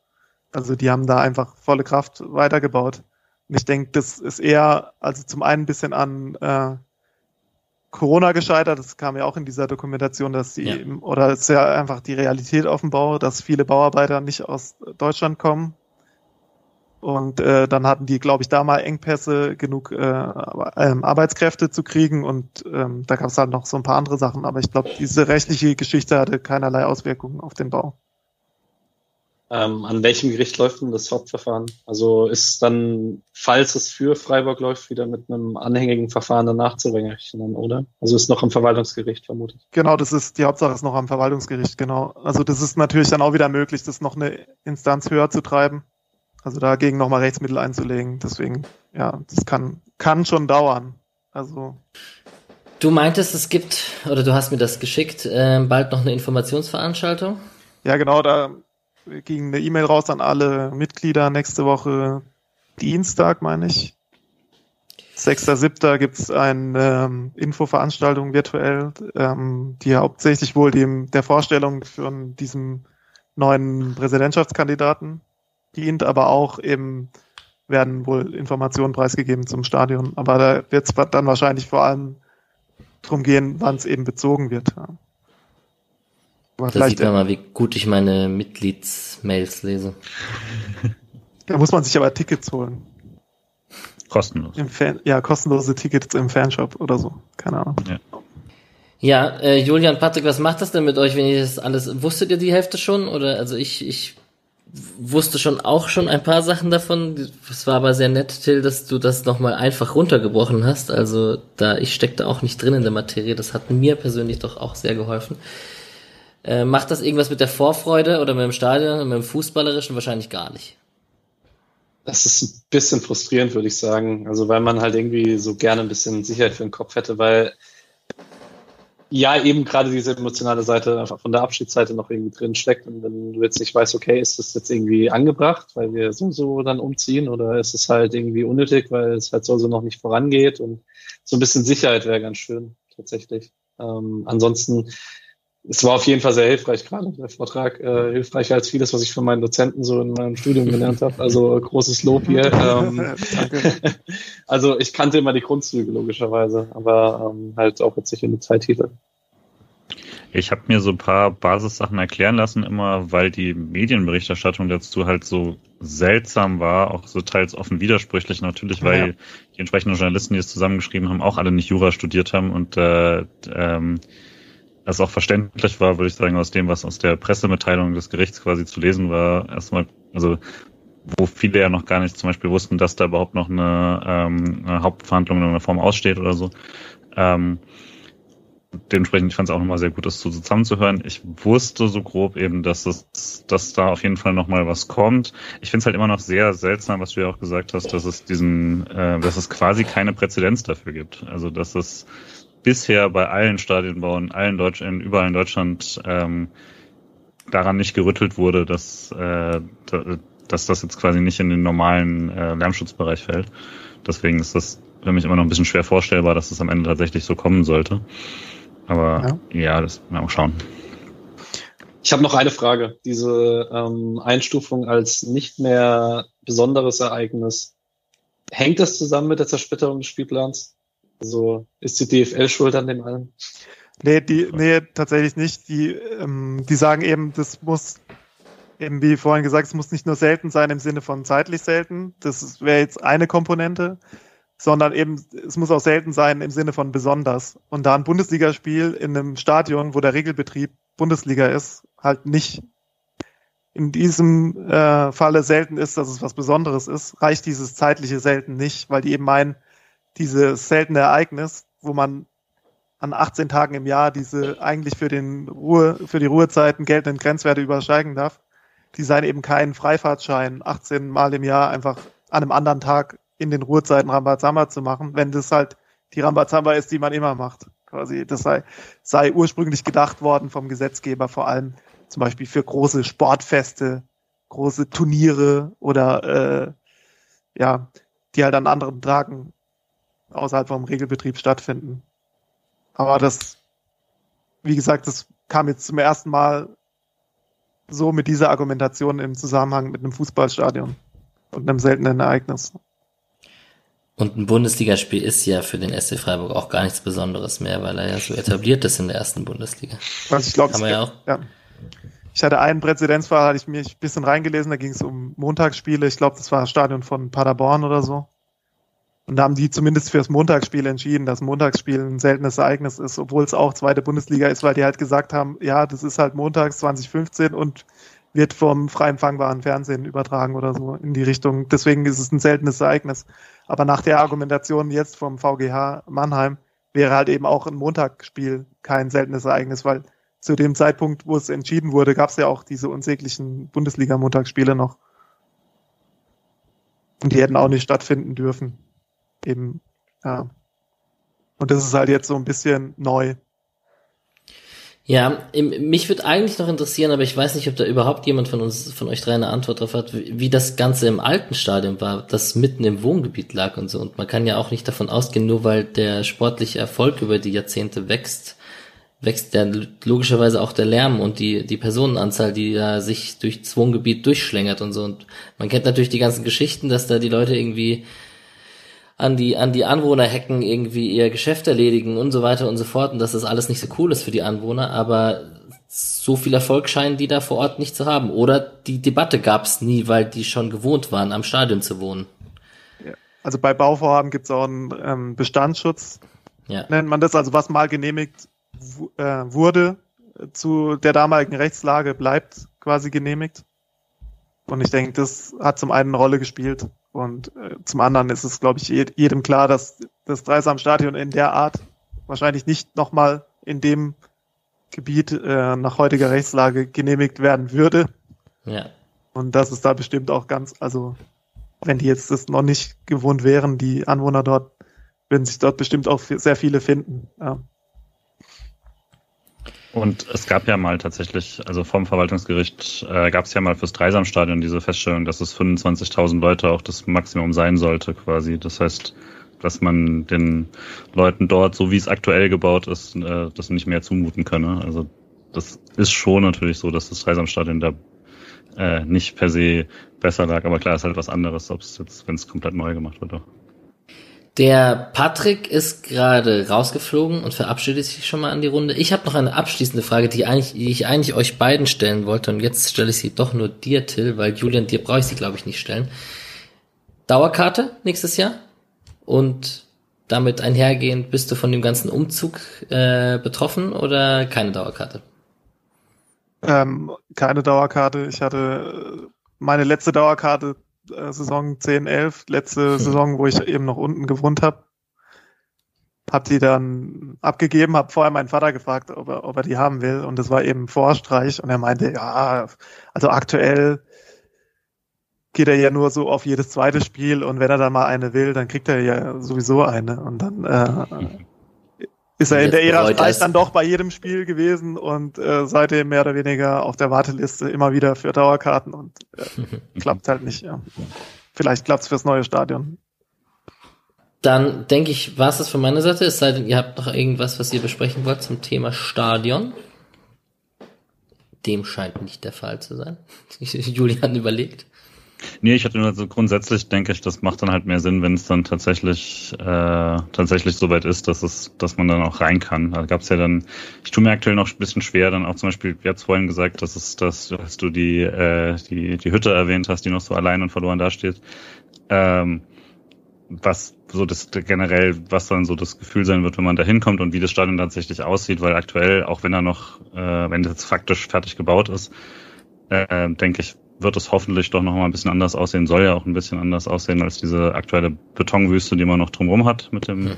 Also die haben da einfach volle Kraft weitergebaut. Und ich denke, das ist eher, also zum einen ein bisschen an äh, Corona gescheitert. Das kam ja auch in dieser Dokumentation, dass sie, ja. oder es ist ja einfach die Realität auf dem Bau, dass viele Bauarbeiter nicht aus Deutschland kommen. Und äh, dann hatten die, glaube ich, da mal Engpässe, genug äh, ähm, Arbeitskräfte zu kriegen. Und ähm, da gab es halt noch so ein paar andere Sachen. Aber ich glaube, diese rechtliche Geschichte hatte keinerlei Auswirkungen auf den Bau. Ähm, an welchem Gericht läuft denn das Hauptverfahren? Also ist dann, falls es für Freiburg läuft, wieder mit einem anhängigen Verfahren danach zu rechnen, oder? Also ist noch am Verwaltungsgericht vermutlich. Genau, das ist, die Hauptsache ist noch am Verwaltungsgericht, genau. Also das ist natürlich dann auch wieder möglich, das noch eine Instanz höher zu treiben. Also dagegen nochmal Rechtsmittel einzulegen. Deswegen, ja, das kann, kann schon dauern. Also. Du meintest, es gibt, oder du hast mir das geschickt, äh, bald noch eine Informationsveranstaltung? Ja, genau, da ging eine E-Mail raus an alle Mitglieder nächste Woche Dienstag, meine ich. 6.7. gibt es eine ähm, Infoveranstaltung virtuell, ähm, die hauptsächlich wohl dem, der Vorstellung von diesem neuen Präsidentschaftskandidaten dient, aber auch eben werden wohl Informationen preisgegeben zum Stadion. Aber da wird es dann wahrscheinlich vor allem drum gehen, wann es eben bezogen wird. Ja. Aber da sieht man mal, wie gut ich meine Mitgliedsmails lese. Da muss man sich aber Tickets holen. Kostenlos. Im Fan, ja, kostenlose Tickets im Fanshop oder so. Keine Ahnung. Ja. Ja, äh, Julian, Patrick, was macht das denn mit euch, wenn ihr das alles, wusstet ihr die Hälfte schon? Oder, also ich, ich wusste schon auch schon ein paar Sachen davon. Es war aber sehr nett, Till, dass du das nochmal einfach runtergebrochen hast. Also da, ich steckte auch nicht drin in der Materie. Das hat mir persönlich doch auch sehr geholfen. Äh, macht das irgendwas mit der Vorfreude oder mit dem Stadion, mit dem Fußballerischen? Wahrscheinlich gar nicht. Das ist ein bisschen frustrierend, würde ich sagen. Also, weil man halt irgendwie so gerne ein bisschen Sicherheit für den Kopf hätte, weil ja eben gerade diese emotionale Seite einfach von der Abschiedsseite noch irgendwie drin steckt und wenn du jetzt nicht weißt, okay, ist das jetzt irgendwie angebracht, weil wir so so dann umziehen oder ist es halt irgendwie unnötig, weil es halt so so noch nicht vorangeht und so ein bisschen Sicherheit wäre ganz schön tatsächlich. Ähm, ansonsten es war auf jeden Fall sehr hilfreich, gerade der Vortrag, äh, hilfreicher als vieles, was ich von meinen Dozenten so in meinem Studium gelernt habe. Also großes Lob hier. Ähm, also ich kannte immer die Grundzüge logischerweise, aber ähm, halt auch jetzt nicht in Detailtitel. Ich habe mir so ein paar Basissachen erklären lassen, immer weil die Medienberichterstattung dazu halt so seltsam war, auch so teils offen widersprüchlich natürlich, weil ja. die entsprechenden Journalisten, die es zusammengeschrieben haben, auch alle nicht Jura studiert haben und äh, ähm, das auch verständlich war, würde ich sagen, aus dem, was aus der Pressemitteilung des Gerichts quasi zu lesen war, erstmal, also wo viele ja noch gar nicht zum Beispiel wussten, dass da überhaupt noch eine, ähm, eine Hauptverhandlung in irgendeiner Form aussteht oder so. Ähm, dementsprechend, ich fand es auch nochmal sehr gut, das so zusammenzuhören. Ich wusste so grob eben, dass es, dass da auf jeden Fall nochmal was kommt. Ich finde es halt immer noch sehr seltsam, was du ja auch gesagt hast, dass es diesen, äh, dass es quasi keine Präzedenz dafür gibt. Also dass es bisher bei allen Stadionbauen, allen Deutschen, überall in Deutschland ähm, daran nicht gerüttelt wurde, dass, äh, dass das jetzt quasi nicht in den normalen äh, Lärmschutzbereich fällt. Deswegen ist das für mich immer noch ein bisschen schwer vorstellbar, dass es am Ende tatsächlich so kommen sollte. Aber ja, ja das werden wir auch schauen. Ich habe noch eine Frage. Diese ähm, Einstufung als nicht mehr besonderes Ereignis, hängt das zusammen mit der Zersplitterung des Spielplans? Also ist die DFL schuld an dem allem? Nee, die, nee, tatsächlich nicht. Die, ähm, die sagen eben, das muss, eben wie vorhin gesagt, es muss nicht nur selten sein im Sinne von zeitlich selten. Das wäre jetzt eine Komponente, sondern eben, es muss auch selten sein im Sinne von besonders. Und da ein Bundesligaspiel in einem Stadion, wo der Regelbetrieb Bundesliga ist, halt nicht in diesem äh, Falle selten ist, dass es was Besonderes ist, reicht dieses zeitliche selten nicht, weil die eben meinen, dieses seltene Ereignis, wo man an 18 Tagen im Jahr diese eigentlich für den Ruhe, für die Ruhezeiten geltenden Grenzwerte übersteigen darf, die seien eben kein Freifahrtschein, 18 Mal im Jahr einfach an einem anderen Tag in den Ruhezeiten Rambazamba zu machen, wenn das halt die Rambazamba ist, die man immer macht. Quasi, das sei, sei ursprünglich gedacht worden vom Gesetzgeber, vor allem zum Beispiel für große Sportfeste, große Turniere oder äh, ja, die halt an anderen Tagen außerhalb vom Regelbetrieb stattfinden. Aber das, wie gesagt, das kam jetzt zum ersten Mal so mit dieser Argumentation im Zusammenhang mit einem Fußballstadion und einem seltenen Ereignis. Und ein Bundesligaspiel ist ja für den SC Freiburg auch gar nichts Besonderes mehr, weil er ja so etabliert ist in der ersten Bundesliga. Was ich glaube, ja auch. Ja. Ich hatte einen Präzedenzfall, hatte ich mir ein bisschen reingelesen, da ging es um Montagsspiele. Ich glaube, das war das Stadion von Paderborn oder so. Und da haben die zumindest fürs Montagsspiel entschieden, dass Montagsspiel ein seltenes Ereignis ist, obwohl es auch zweite Bundesliga ist, weil die halt gesagt haben, ja, das ist halt montags 2015 und wird vom frei empfangbaren Fernsehen übertragen oder so in die Richtung. Deswegen ist es ein seltenes Ereignis. Aber nach der Argumentation jetzt vom VGH Mannheim wäre halt eben auch ein Montagsspiel kein seltenes Ereignis, weil zu dem Zeitpunkt, wo es entschieden wurde, gab es ja auch diese unsäglichen Bundesliga-Montagsspiele noch. Und die hätten auch nicht stattfinden dürfen. Eben, ja. Und das ist halt jetzt so ein bisschen neu. Ja, mich würde eigentlich noch interessieren, aber ich weiß nicht, ob da überhaupt jemand von uns, von euch drei eine Antwort drauf hat, wie das Ganze im alten Stadion war, das mitten im Wohngebiet lag und so. Und man kann ja auch nicht davon ausgehen, nur weil der sportliche Erfolg über die Jahrzehnte wächst, wächst ja logischerweise auch der Lärm und die, die Personenanzahl, die da sich durchs Wohngebiet durchschlängert und so. Und man kennt natürlich die ganzen Geschichten, dass da die Leute irgendwie an die, an die Anwohnerhecken irgendwie ihr Geschäft erledigen und so weiter und so fort und dass das alles nicht so cool ist für die Anwohner, aber so viel Erfolg scheinen die da vor Ort nicht zu haben. Oder die Debatte gab es nie, weil die schon gewohnt waren, am Stadion zu wohnen. Also bei Bauvorhaben gibt es auch einen ähm, Bestandsschutz, ja. nennt man das. Also was mal genehmigt äh, wurde zu der damaligen Rechtslage, bleibt quasi genehmigt. Und ich denke, das hat zum einen eine Rolle gespielt. Und äh, zum anderen ist es, glaube ich, jedem klar, dass das Dreisamstadion in der Art wahrscheinlich nicht nochmal in dem Gebiet äh, nach heutiger Rechtslage genehmigt werden würde. Ja. Und das ist da bestimmt auch ganz, also wenn die jetzt das noch nicht gewohnt wären, die Anwohner dort, würden sich dort bestimmt auch sehr viele finden. Ja. Und es gab ja mal tatsächlich, also vom Verwaltungsgericht äh, gab es ja mal fürs Dreisamstadion diese Feststellung, dass es 25.000 Leute auch das Maximum sein sollte quasi. Das heißt, dass man den Leuten dort, so wie es aktuell gebaut ist, äh, das nicht mehr zumuten könne. Also das ist schon natürlich so, dass das Dreisamstadion da äh, nicht per se besser lag, aber klar ist halt was anderes, ob es jetzt, wenn es komplett neu gemacht wird. Auch. Der Patrick ist gerade rausgeflogen und verabschiedet sich schon mal an die Runde. Ich habe noch eine abschließende Frage, die, eigentlich, die ich eigentlich euch beiden stellen wollte und jetzt stelle ich sie doch nur dir, Till, weil Julian, dir brauche ich sie, glaube ich, nicht stellen. Dauerkarte nächstes Jahr und damit einhergehend, bist du von dem ganzen Umzug äh, betroffen oder keine Dauerkarte? Ähm, keine Dauerkarte. Ich hatte meine letzte Dauerkarte äh, Saison 10, 11, letzte hm. Saison, wo ich eben noch unten gewohnt habe. hab die dann abgegeben, hab vorher meinen Vater gefragt, ob er, ob er die haben will und das war eben Vorstreich und er meinte, ja, also aktuell geht er ja nur so auf jedes zweite Spiel und wenn er dann mal eine will, dann kriegt er ja sowieso eine und dann äh, ist er in der Ära Streich dann doch bei jedem Spiel gewesen und äh, seitdem mehr oder weniger auf der Warteliste immer wieder für Dauerkarten und äh, klappt halt nicht. Ja. Vielleicht klappt's fürs neue Stadion. Dann denke ich, war es das von meiner Seite, es sei denn, ihr habt noch irgendwas, was ihr besprechen wollt zum Thema Stadion. Dem scheint nicht der Fall zu sein. Julian überlegt. Nee, ich hatte nur so grundsätzlich denke ich, das macht dann halt mehr Sinn, wenn es dann tatsächlich äh, tatsächlich soweit ist, dass es, dass man dann auch rein kann. Da gab es ja dann, ich tue mir aktuell noch ein bisschen schwer, dann auch zum Beispiel, wir hatten vorhin gesagt, dass es, dass, dass du die, äh, die, die Hütte erwähnt hast, die noch so allein und verloren dasteht. Ähm, was so das generell, was dann so das Gefühl sein wird, wenn man da hinkommt und wie das Stadion tatsächlich aussieht, weil aktuell, auch wenn er noch, äh, wenn das faktisch fertig gebaut ist, äh, denke ich, wird es hoffentlich doch noch mal ein bisschen anders aussehen, soll ja auch ein bisschen anders aussehen als diese aktuelle Betonwüste, die man noch drumherum hat mit dem, mhm.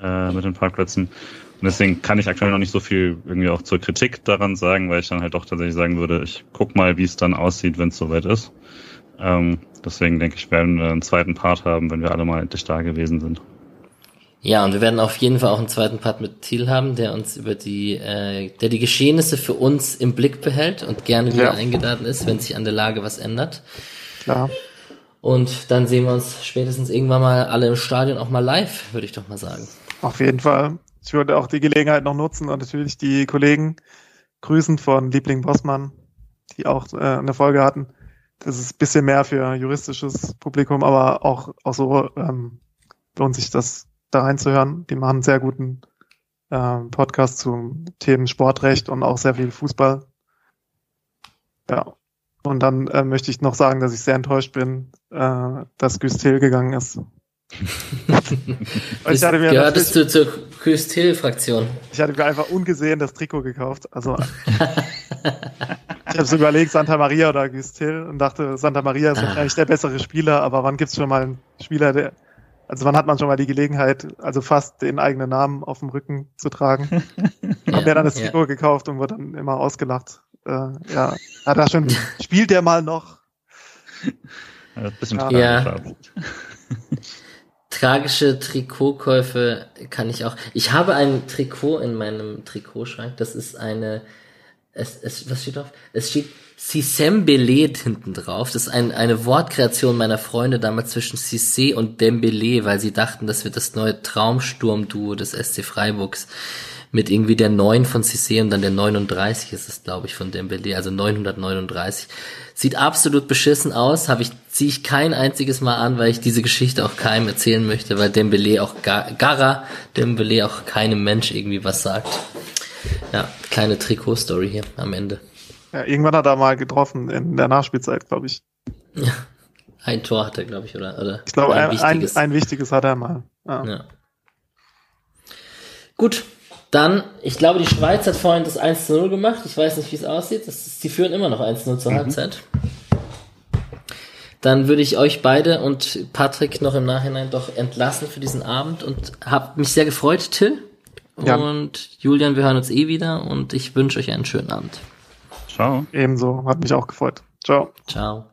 äh, mit den Parkplätzen. Und deswegen kann ich aktuell noch nicht so viel irgendwie auch zur Kritik daran sagen, weil ich dann halt doch tatsächlich sagen würde, ich guck mal, wie es dann aussieht, wenn es soweit ist. Ähm, deswegen denke ich, werden wir einen zweiten Part haben, wenn wir alle mal endlich da gewesen sind. Ja, und wir werden auf jeden Fall auch einen zweiten Part mit Thiel haben, der uns über die, äh, der die Geschehnisse für uns im Blick behält und gerne wieder ja. eingeladen ist, wenn sich an der Lage was ändert. Klar. Und dann sehen wir uns spätestens irgendwann mal alle im Stadion auch mal live, würde ich doch mal sagen. Auf jeden Fall. Ich würde auch die Gelegenheit noch nutzen und natürlich die Kollegen grüßen von Liebling Bossmann, die auch äh, eine Folge hatten. Das ist ein bisschen mehr für juristisches Publikum, aber auch, auch so ähm, lohnt sich das da reinzuhören. Die machen einen sehr guten äh, Podcast zu Themen Sportrecht und auch sehr viel Fußball. Ja. Und dann äh, möchte ich noch sagen, dass ich sehr enttäuscht bin, äh, dass Güstil gegangen ist. ich hatte mir Gehörtest du zur Güstil-Fraktion? Ich hatte mir einfach ungesehen das Trikot gekauft. Also ich habe so überlegt, Santa Maria oder Güstil und dachte, Santa Maria ist ah. wahrscheinlich der bessere Spieler, aber wann gibt's schon mal einen Spieler, der also wann hat man schon mal die Gelegenheit, also fast den eigenen Namen auf dem Rücken zu tragen? ja, Hab mir dann das Trikot ja. gekauft und wurde dann immer ausgelacht. Äh, ja, hat er schon, spielt der mal noch? Ja, bisschen ja. Tragische Trikotkäufe kann ich auch. Ich habe ein Trikot in meinem Trikotschrank. Das ist eine. Es, es, was steht drauf? Es steht Sissembele hinten drauf. Das ist ein, eine Wortkreation meiner Freunde damals zwischen Cissé und Dembele, weil sie dachten, das wird das neue Traumsturm-Duo des SC Freiburgs. Mit irgendwie der 9 von Cissé und dann der 39 ist es, glaube ich, von Dembele, also 939. Sieht absolut beschissen aus, habe ich, ziehe ich kein einziges Mal an, weil ich diese Geschichte auch keinem erzählen möchte, weil Dembele auch, Gara Dembele auch keinem Mensch irgendwie was sagt. Ja, kleine Trikot-Story hier am Ende. Ja, irgendwann hat er mal getroffen in der Nachspielzeit, glaube ich. Ja. Ein Tor hat er, glaube ich, oder? oder ich glaube, ein, ein, wichtiges. Ein, wichtiges hat er mal. Ja. ja. Gut, dann, ich glaube, die Schweiz hat vorhin das 1 zu 0 gemacht. Ich weiß nicht, wie es aussieht. Das ist, die führen immer noch 1 zu 0 zur mhm. Halbzeit. Dann würde ich euch beide und Patrick noch im Nachhinein doch entlassen für diesen Abend und habe mich sehr gefreut, Till. Ja. Und Julian, wir hören uns eh wieder und ich wünsche euch einen schönen Abend. Ciao. Ebenso, hat mich auch gefreut. Ciao. Ciao.